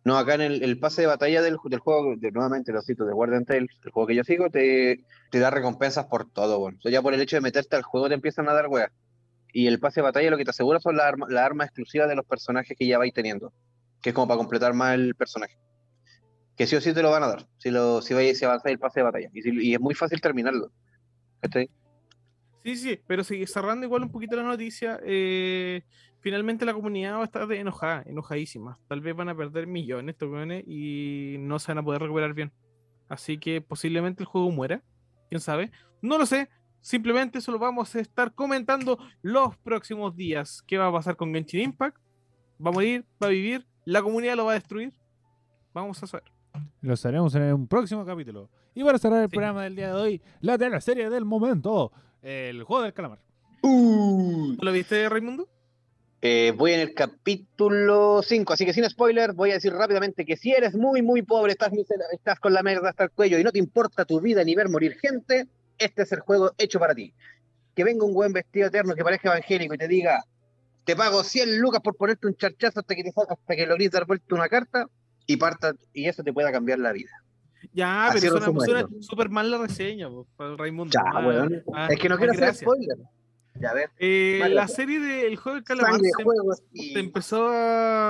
No, acá en el, pase de batalla del, juego, nuevamente lo cito, de Guardian Tales, el juego que yo sigo, te, da recompensas por todo, bueno. O sea, ya por el hecho de meterte al juego te empiezan a dar weas. Y el pase de batalla lo que te asegura son las armas las armas exclusivas de los personajes que ya vais teniendo. Que es como para completar más el personaje. Que sí o sí te lo van a dar, si, lo, si, si avanzáis el pase de batalla. Y, es muy fácil terminarlo. ¿Cachai? Sí, sí, pero sí, cerrando igual un poquito la noticia, eh, finalmente la comunidad va a estar de- enojada, enojadísima. Tal vez van a perder millones estos weones y no se van a poder recuperar bien. Así que posiblemente el juego muera, quién sabe. No lo sé, simplemente eso lo vamos a estar comentando los próximos días. ¿Qué va a pasar con Genshin Impact? ¿Va a morir? ¿Va a vivir? ¿La comunidad lo va a destruir? Vamos a saber. Lo haremos en un próximo capítulo. Y para cerrar el Sí. programa del día de hoy, la teleserie del momento, el juego del calamar. Uh, ¿Lo viste, Raimundo? Eh, voy en el capítulo 5, así que sin spoiler, voy a decir rápidamente que si eres muy, muy pobre, estás, con la merda hasta el cuello y no te importa tu vida ni ver morir gente, este es el juego hecho para ti. Que venga un buen vestido eterno que parezca evangélico y te diga, te pago 100 lucas por ponerte un charchazo hasta que, te, hasta que logres dar vuelta una carta y parta y eso te pueda cambiar la vida. Ya, Así pero suena, súper mal la reseña, po, para el Raimundo. Ya, Ah, ah, es que no más quiero hacer spoiler. Ya, a ver, Eh, Vale. la serie del juego del calamar se, juegos se y... empezó a,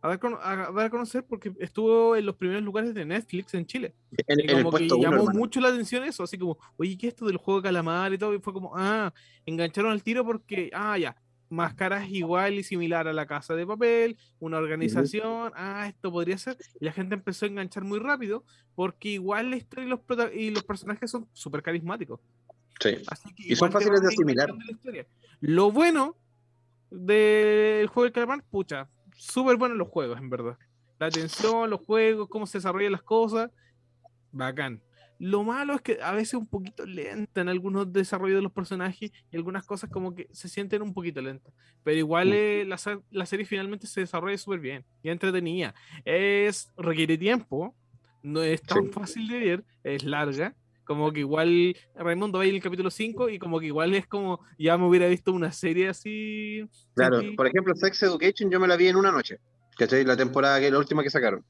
a dar, con- a dar a conocer porque estuvo en los primeros lugares de Netflix en Chile. Y el como que uno, llamó hermano. mucho la atención eso, así como, oye, ¿qué es esto del juego de calamar y todo? Y fue como, ah, engancharon al tiro porque, ah, ya, máscaras igual y similar a la casa de papel, una organización, ah, esto podría ser. Y la gente empezó a enganchar muy rápido porque igual la historia y los, y los personajes son súper carismáticos. Sí. Así que Y son fáciles de asimilar. historia. Lo bueno del juego del calamar, pucha, súper buenos los juegos, en verdad. La atención, los juegos, cómo se desarrollan las cosas, bacán. Lo malo es que a veces un poquito lenta en algunos desarrollos de los personajes y algunas cosas como que se sienten un poquito lentas. Pero igual eh, la, la serie finalmente se desarrolla súper bien y entretenida. Es, requiere tiempo, no es tan Sí. fácil de ver, es larga. Como que igual Raimundo va el capítulo 5 y como que igual es como ya me hubiera visto una serie así. Claro, por ejemplo, Sex Education yo me la vi en una noche. ¿Cachai? La temporada que la última que sacaron.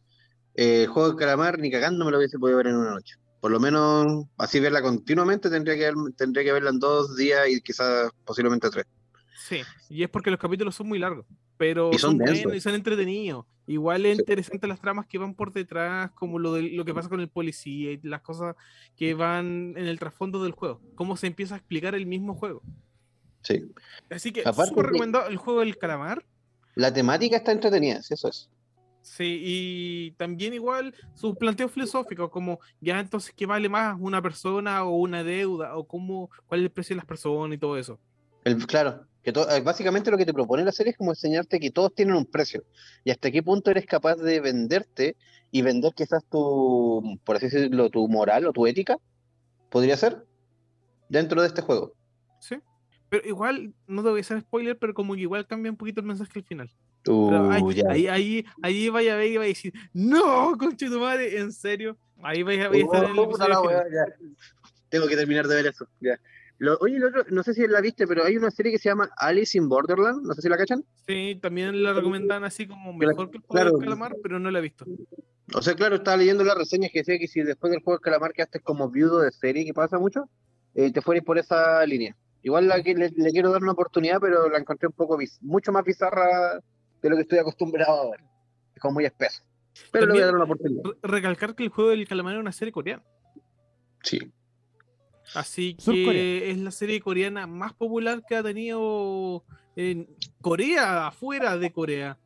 Eh, el juego de calamar, ni cagando me lo hubiese podido ver en una noche. Por lo menos, así verla continuamente, tendría que, tendría que verla en dos días y quizás posiblemente tres. Sí, y es porque los capítulos son muy largos, pero Y son son, buenos y son entretenidos. Igual es Sí. interesante las tramas que van por detrás, como lo, de, lo que pasa con el policía y las cosas que van en el trasfondo del juego, cómo se empieza a explicar el mismo juego. Sí. Así que súper recomendado el juego del calamar. La temática está entretenida, sí, eso es. Sí, y también igual sus planteos filosóficos, como ya entonces qué vale más una persona o una deuda, o cómo, cuál es el precio de las personas y todo eso. El, claro, que eh, básicamente lo que te propone la serie es como enseñarte que todos tienen un precio y hasta qué punto eres capaz de venderte y vender quizás tu, por así decirlo, tu moral o tu ética, podría ser, dentro de este juego. Sí. Pero igual, no te voy a hacer spoiler, pero como que igual cambia un poquito el mensaje al final. Uh, ahí, ahí, ahí, ahí vaya a ver y vaya a decir, no, conche tu madre, en serio. Ahí vaya, vaya a estar en el. Tengo que terminar de ver eso. ya. Lo- oye, lo otro, no sé si la viste, pero hay una serie que se llama Alice in Borderland, no sé si la cachan. Sí, también la recomendan así como mejor que el juego claro. del calamar, pero no la he visto. O sea, claro, estaba leyendo las reseñas que decía que si después del juego de calamar quedaste como viudo de serie, que pasa mucho, eh, te fueras por esa línea. Igual la que le, le quiero dar una oportunidad, pero la encontré un poco mucho más bizarra de lo que estoy acostumbrado a ver. Es como muy espeso. Pero le voy a dar una oportunidad. Re- recalcar que el juego del calamar es una serie coreana. Sí. Así que es la serie coreana más popular que ha tenido en Corea, afuera de Corea.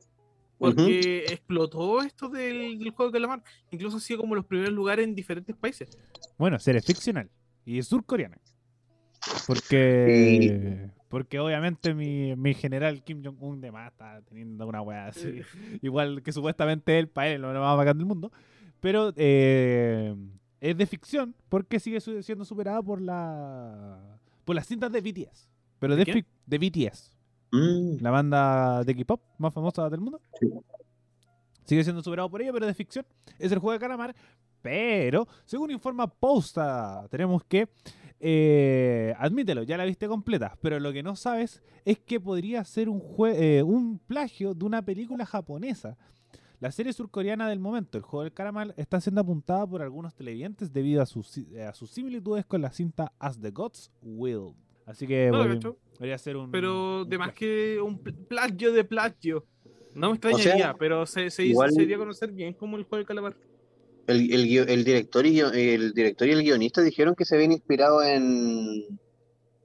Porque explotó esto del, del juego de calamar. Incluso ha sido como los primeros lugares en diferentes países. Bueno, serie ficcional y es surcoreana. Porque porque obviamente mi, mi general Kim Jong-un de más está teniendo una weá así. Igual que supuestamente él, para él, lo más bacán del mundo. Pero eh, es de ficción porque sigue su- siendo superada por la por las cintas de BTS. Pero de, ¿De BTS, Mm, la banda de K-pop más famosa del mundo. Sí. Sigue siendo superado por ella, pero de ficción. Es el juego de calamar. Pero, según informa Posta, tenemos que. eh, admítelo, ya la viste completa. Pero lo que no sabes es que podría ser un, jue- eh, un plagio de una película japonesa. La serie surcoreana del momento, el juego del calamar, está siendo apuntada por algunos televidentes debido a sus, si- eh, a sus similitudes con la cinta As the Gods Will. Así que No podría- cacho, podría ser un. pero un de más que un pl- plagio de plagio. No me extrañaría, sea, pero se, se, hizo- se dio a conocer bien como el juego del calamar. El, el, el director y, el director y el guionista dijeron que se habían inspirado en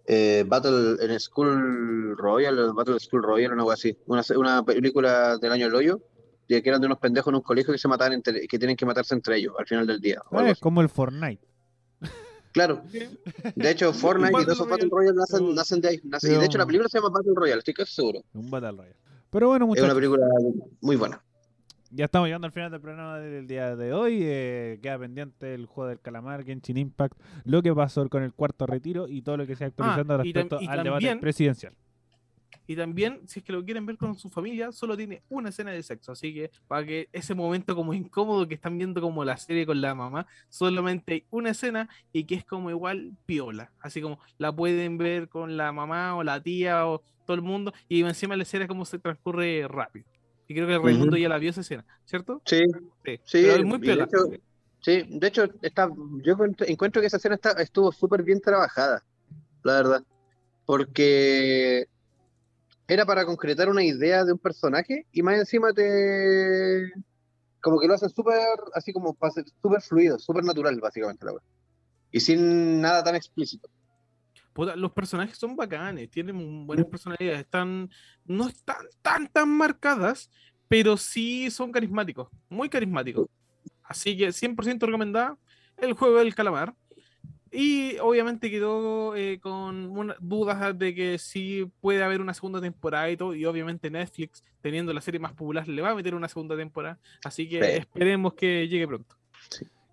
eh, Battle en School Royal, o Battle School Royal, o algo así. Una, una película del año del hoyo, de que eran de unos pendejos en un colegio que se mataban entre, que tienen que matarse entre ellos al final del día. o algo es como el Fortnite. Claro, de hecho Fortnite y todos esos Battle Royale. Nacen, de ahí. nacen- y de hecho la película se llama Battle Royale, estoy casi seguro. Un Battle Royale. Pero bueno, Es una película muy buena. Ya estamos llegando al final del programa del día de hoy. eh, queda pendiente el juego del calamar, Genshin Impact, lo que pasó con el cuarto retiro y todo lo que se está actualizando Ah, tam- respecto y al debate presidencial. Y también, si es que lo quieren ver con su familia, solo tiene una escena de sexo. Así que para que ese momento como incómodo que están viendo como la serie con la mamá, solamente hay una escena y que es como igual piola. Así como la pueden ver con la mamá o la tía o todo el mundo. Y encima la escena como se transcurre rápido. Y creo que Raimundo Ujú. ya la vio esa escena, ¿cierto? Sí, Sí. Sí, Pero es muy y de piola. hecho- sí, de hecho, está, yo encuentro, encuentro que esa escena está, estuvo súper bien trabajada, la verdad. Porque era para concretar una idea de un personaje y más encima te. Como que lo hacen súper, así como súper fluido, súper natural, básicamente, la wea. Y sin nada tan explícito. Puta, los personajes son bacanes, tienen buenas personalidades, están, no están tan tan marcadas, pero sí son carismáticos, muy carismáticos. Así que 100% recomendada el juego del calamar. Y obviamente quedó eh, con una- dudas de que sí puede haber una segunda temporada y todo. Y obviamente Netflix, teniendo la serie más popular, le va a meter una segunda temporada. Así que Sí. esperemos que llegue pronto.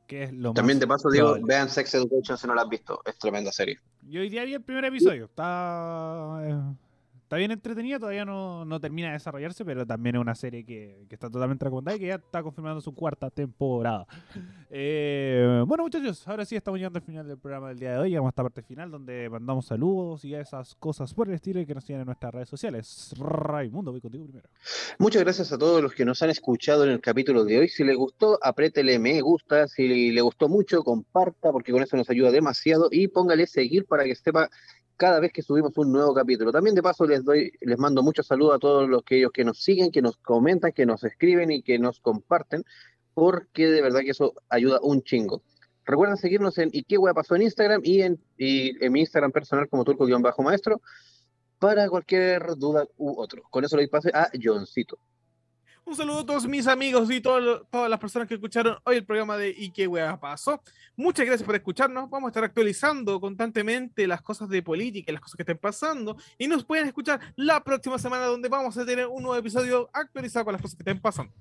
Que es lo También más de paso digo, probable. vean Sex Education si no la has visto, es tremenda serie. Yo hoy día vi el primer episodio. Está, eh, está bien entretenido, todavía no, no termina de desarrollarse, pero también es una serie que, que está totalmente recomendada y que ya está confirmando su cuarta temporada. Eh, bueno, muchachos, ahora sí estamos llegando al final del programa del día de hoy. Llegamos a esta parte final donde mandamos saludos y esas cosas por el estilo y que nos siguen en nuestras redes sociales. Raimundo, voy contigo primero. Muchas gracias a todos los que nos han escuchado en el capítulo de hoy. Si les gustó, apriétele me gusta. Si le gustó mucho, comparta, porque con eso nos ayuda demasiado. Y póngale seguir para que sepa cada vez que subimos un nuevo capítulo. También de paso les doy, les mando muchos saludos a todos los que ellos que nos siguen, que nos comentan, que nos escriben y que nos comparten, porque de verdad que eso ayuda un chingo. Recuerden seguirnos en ¿Y qué wea pasó en Instagram y en, y en mi Instagram personal como turco-maestro para cualquier duda u otro. Con eso le pase a Johncito. Un saludo a todos mis amigos y todo todas las personas que escucharon hoy el programa de ¿Y qué wea pasó? Muchas gracias por escucharnos. Vamos a estar actualizando constantemente las cosas de política, las cosas que estén pasando. Y nos pueden escuchar la próxima semana donde vamos a tener un nuevo episodio actualizado con las cosas que estén pasando.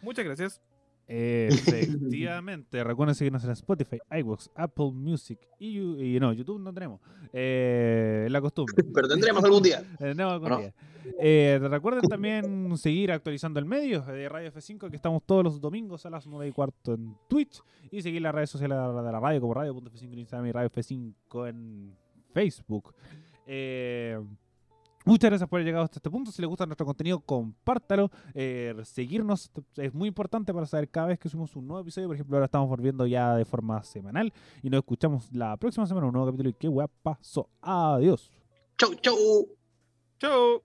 Muchas gracias. Efectivamente, recuerden seguirnos en Spotify, iVoox, Apple Music y, no, YouTube no tenemos. Eh, la costumbre. Pero tendremos algún día. Eh, tenemos algún ¿O no? día. Eh, recuerden también seguir actualizando el medio de Radio F5, que estamos todos los domingos a las 9 y cuarto en Twitch. Y seguir las redes sociales de la radio como Radio.f5 en Instagram y Radio F5 en Facebook. Eh, Muchas gracias por haber llegado hasta este punto. Si les gusta nuestro contenido, compártalo. Eh, seguirnos es muy importante para saber cada vez que subimos un nuevo episodio. Por ejemplo, ahora estamos volviendo ya de forma semanal. Y nos escuchamos la próxima semana en un nuevo capítulo. Y qué guapa pasó. Adiós. Chau, chau. Chao.